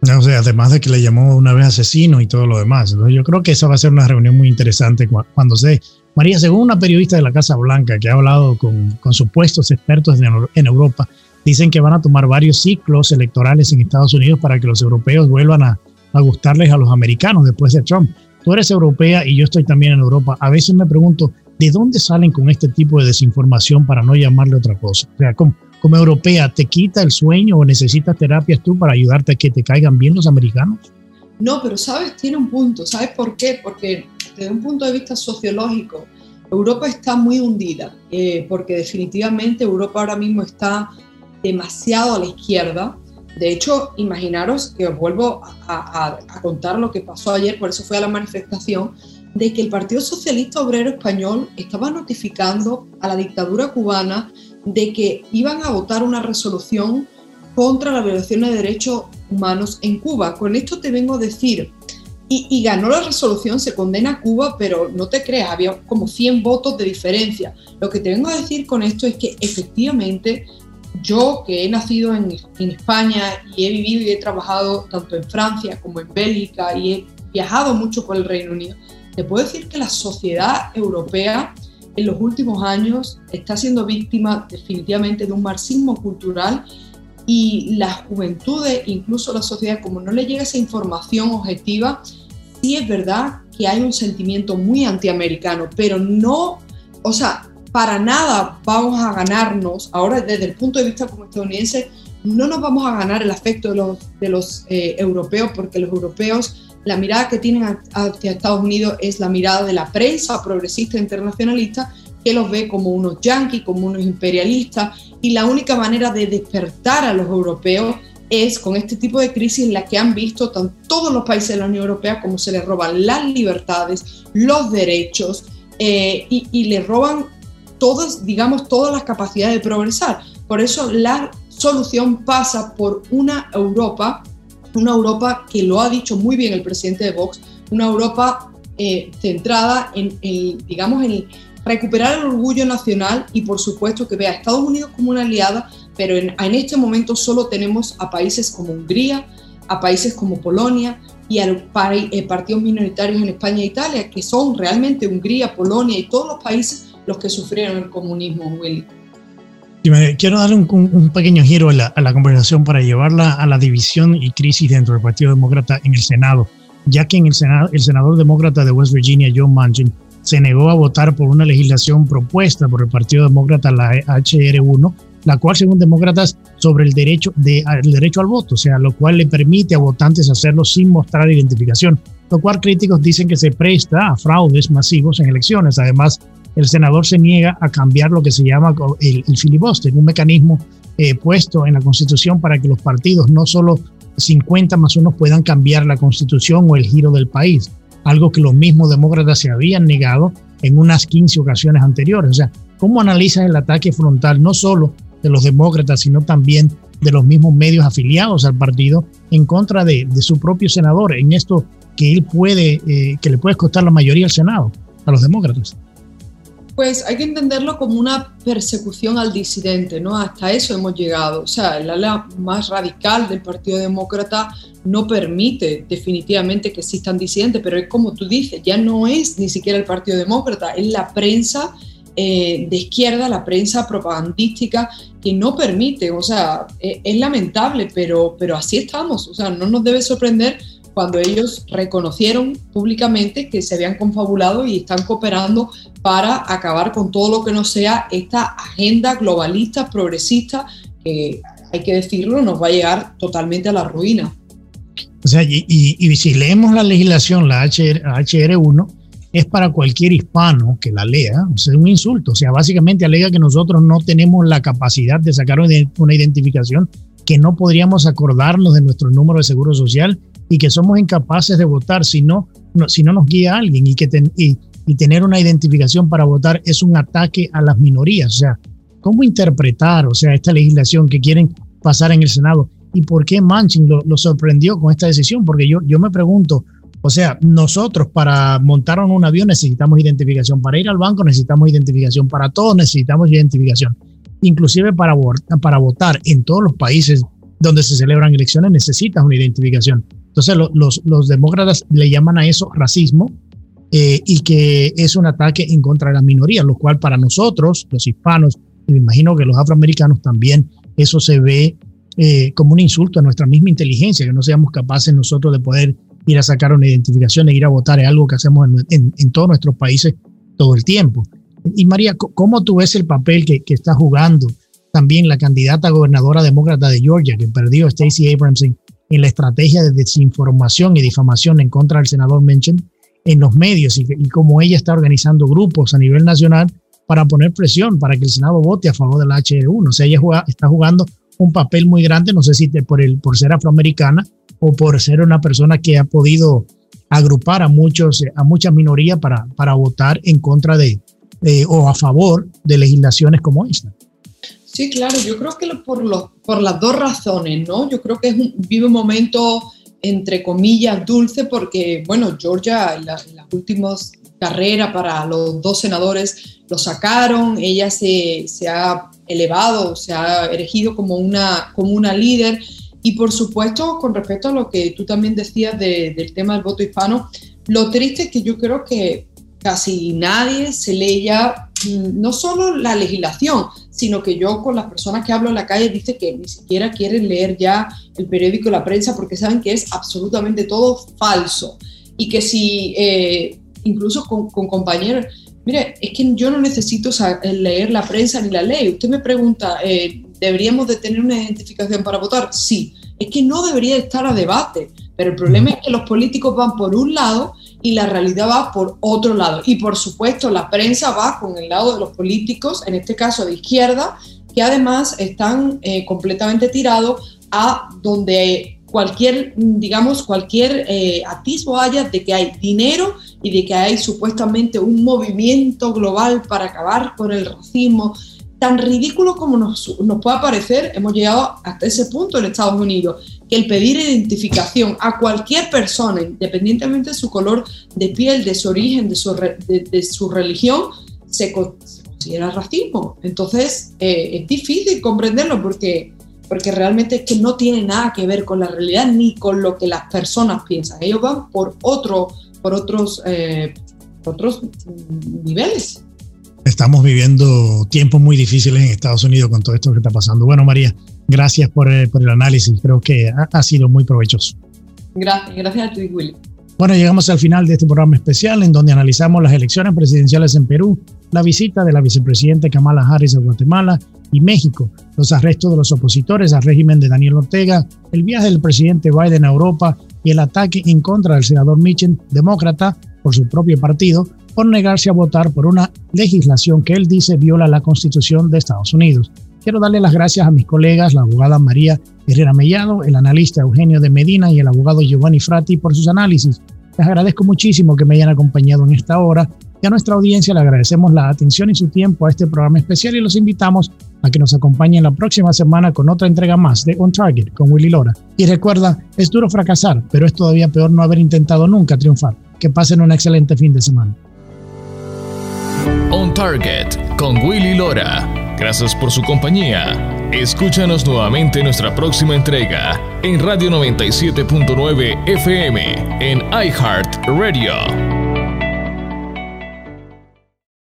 O sea, además de que le llamó una vez asesino y todo lo demás. Yo creo que esa va a ser una reunión muy interesante cuando se... María, según una periodista de la Casa Blanca que ha hablado con, con supuestos expertos en Europa, dicen que van a tomar varios ciclos electorales en Estados Unidos para que los europeos vuelvan a, a gustarles a los americanos después de Trump. Tú eres europea y yo estoy también en Europa. A veces me pregunto, ¿de dónde salen con este tipo de desinformación para no llamarle otra cosa? O sea, ¿cómo, como europea, ¿te quita el sueño o necesitas terapias tú para ayudarte a que te caigan bien los americanos? No, pero sabes, tiene un punto. ¿Sabes por qué? Porque desde un punto de vista sociológico, Europa está muy hundida, eh, porque definitivamente Europa ahora mismo está demasiado a la izquierda. De hecho, imaginaros que os vuelvo a, a, contar lo que pasó ayer, por eso fue a la manifestación, de que el Partido Socialista Obrero Español estaba notificando a la dictadura cubana de que iban a votar una resolución contra la violación de derechos humanos en Cuba. Con esto te vengo a decir, y, ganó la resolución, se condena a Cuba, pero no te creas, había como 100 votos de diferencia. Lo que te vengo a decir con esto es que efectivamente yo que he nacido en, en España y he vivido y he trabajado tanto en Francia como en Bélgica y he viajado mucho por el Reino Unido, te puedo decir que la sociedad europea en los últimos años está siendo víctima definitivamente de un marxismo cultural y las juventudes, incluso la sociedad, como no le llega esa información objetiva, sí es verdad que hay un sentimiento muy antiamericano, pero no, o sea, para nada vamos a ganarnos, ahora desde el punto de vista como estadounidense, no nos vamos a ganar el afecto de los, eh, europeos, porque los europeos la mirada que tienen hacia Estados Unidos es la mirada de la prensa progresista internacionalista que los ve como unos yanquis, como unos imperialistas, y la única manera de despertar a los europeos es con este tipo de crisis en la que han visto todos los países de la Unión Europea cómo se les roban las libertades, los derechos eh, y, y les roban todas, digamos, todas las capacidades de progresar. Por eso la solución pasa por una Europa una Europa que lo ha dicho muy bien el presidente de Vox, una Europa eh, centrada en, digamos, en recuperar el orgullo nacional y por supuesto que vea a Estados Unidos como una aliada, pero en, en este momento solo tenemos a países como Hungría, a países como Polonia y a eh, partidos minoritarios en España e Italia, que son realmente Hungría, Polonia y todos los países los que sufrieron el comunismo, Willy. quiero dar un, pequeño giro a la, conversación para llevarla a la división y crisis dentro del Partido Demócrata en el Senado, ya que en el Senado el senador demócrata de West Virginia, John Manchin, se negó a votar por una legislación propuesta por el Partido Demócrata, la HR1, la cual, según demócratas, sobre el derecho, de, el derecho al voto, o sea, lo cual le permite a votantes hacerlo sin mostrar identificación, lo cual críticos dicen que se presta a fraudes masivos en elecciones. Además, el senador se niega a cambiar lo que se llama el, filibuster, un mecanismo eh, puesto en la Constitución para que los partidos, no solo 50 más uno, puedan cambiar la Constitución o el giro del país, algo que los mismos demócratas se habían negado en unas 15 ocasiones anteriores. O sea, ¿cómo analizas el ataque frontal no solo de los demócratas, sino también de los mismos medios afiliados al partido en contra de, su propio senador en esto que él puede, eh, que le puede costar la mayoría al Senado, a los demócratas? Pues hay que entenderlo como una persecución al disidente, ¿no? Hasta eso hemos llegado. O sea, el ala más radical del Partido Demócrata no permite definitivamente que existan disidentes, pero es como tú dices, ya no es ni siquiera el Partido Demócrata, es la prensa eh, de izquierda, la prensa propagandística que no permite, o sea, es, es lamentable, pero, pero así estamos, o sea, no nos debe sorprender cuando ellos reconocieron públicamente que se habían confabulado y están cooperando para acabar con todo lo que no sea esta agenda globalista, progresista, que hay que decirlo, nos va a llegar totalmente a la ruina. O sea, y, si leemos la legislación, la HR, 1 es para cualquier hispano que la lea, o sea, es un insulto. O sea, básicamente alega que nosotros no tenemos la capacidad de sacar una identificación, que no podríamos acordarnos de nuestro número de seguro social y que somos incapaces de votar si no, si no nos guía alguien y que y, tener una identificación para votar es un ataque a las minorías. O sea, ¿cómo interpretar, o sea, esta legislación que quieren pasar en el Senado? ¿Y por qué Manchin lo, sorprendió con esta decisión? Porque yo, yo me pregunto, o sea, nosotros para montar un avión necesitamos identificación, para ir al banco necesitamos identificación, para todos necesitamos identificación, inclusive para, para votar en todos los países donde se celebran elecciones necesitas una identificación. Entonces los, demócratas le llaman a eso racismo eh, y que es un ataque en contra de las minorías, lo cual para nosotros, los hispanos, y me imagino que los afroamericanos también, eso se ve eh, como un insulto a nuestra misma inteligencia, que no seamos capaces nosotros de poder ir a sacar una identificación e ir a votar, es algo que hacemos en, todos nuestros países todo el tiempo. Y María, ¿cómo tú ves el papel que, está jugando también la candidata gobernadora demócrata de Georgia, que perdió Stacey Abrams en la estrategia de desinformación y difamación en contra del senador Menchen en los medios y, cómo ella está organizando grupos a nivel nacional para poner presión para que el Senado vote a favor del HR1. O sea, ella está jugando un papel muy grande, no sé si por, el, por ser afroamericana o por ser una persona que ha podido agrupar a, muchos, a muchas minorías para, para votar en contra de o a favor de legislaciones como esta. Sí, claro, yo creo que por, por las dos razones, ¿no? Yo creo que es un, vive un momento, entre comillas, dulce, porque, bueno, Georgia en, las últimas carreras para los dos senadores lo sacaron, ella se, se, ha elevado, se ha erigido como una, como una líder. Y por supuesto, con respecto a lo que tú también decías del tema del voto hispano, lo triste es que yo creo que casi nadie se leía mm, no solo la legislación, sino que yo con las personas que hablo en la calle dice que ni siquiera quieren leer ya el periódico, la prensa, porque saben que es absolutamente todo falso. Y que si, eh, incluso con, compañeros, mire, es que yo no necesito leer la prensa ni la ley. Usted me pregunta, eh, ¿deberíamos de tener una identificación para votar? Sí. Es que no debería estar a debate, pero el problema es que los políticos van por un lado y la realidad va por otro lado. Y por supuesto la prensa va con el lado de los políticos, en este caso de izquierda, que además están eh, completamente tirados a donde cualquier, digamos, cualquier eh, atisbo haya de que hay dinero y de que hay supuestamente un movimiento global para acabar con el racismo, tan ridículo como nos, nos pueda parecer, hemos llegado hasta ese punto en Estados Unidos que el pedir identificación a cualquier persona, independientemente de su color de piel, de su origen, de su, de, su religión, se, considera racismo. Entonces, eh, es difícil comprenderlo porque, porque realmente es que no tiene nada que ver con la realidad ni con lo que las personas piensan. Ellos van por, otro, por otros, eh, otros niveles. estamos viviendo tiempos muy difíciles en Estados Unidos con todo esto que está pasando. Bueno, María, gracias por, por el análisis. Creo que ha, ha, sido muy provechoso. Gracias, gracias a ti, Willy. Bueno, llegamos al final de este programa especial en donde analizamos las elecciones presidenciales en Perú, la visita de la vicepresidenta Kamala Harris a Guatemala y México, los arrestos de los opositores al régimen de Daniel Ortega, el viaje del presidente Biden a Europa y el ataque en contra del senador Mitchell, demócrata, por su propio partido, por negarse a votar por una legislación que él dice viola la Constitución de Estados Unidos. Quiero darle las gracias a mis colegas, la abogada María Herrera Mellado, el analista Eugenio de Medina y el abogado Giovanni Frati por sus análisis. Les agradezco muchísimo que me hayan acompañado en esta hora y a nuestra audiencia le agradecemos la atención y su tiempo a este programa especial y los invitamos a que nos acompañen la próxima semana con otra entrega más de On Target con Willy Lora. Y recuerda, es duro fracasar, pero es todavía peor no haber intentado nunca triunfar. Que pasen un excelente fin de semana. On Target con Willy Lora Gracias por su compañía. Escúchanos nuevamente en nuestra próxima entrega en Radio 97.9 FM en iHeart Radio.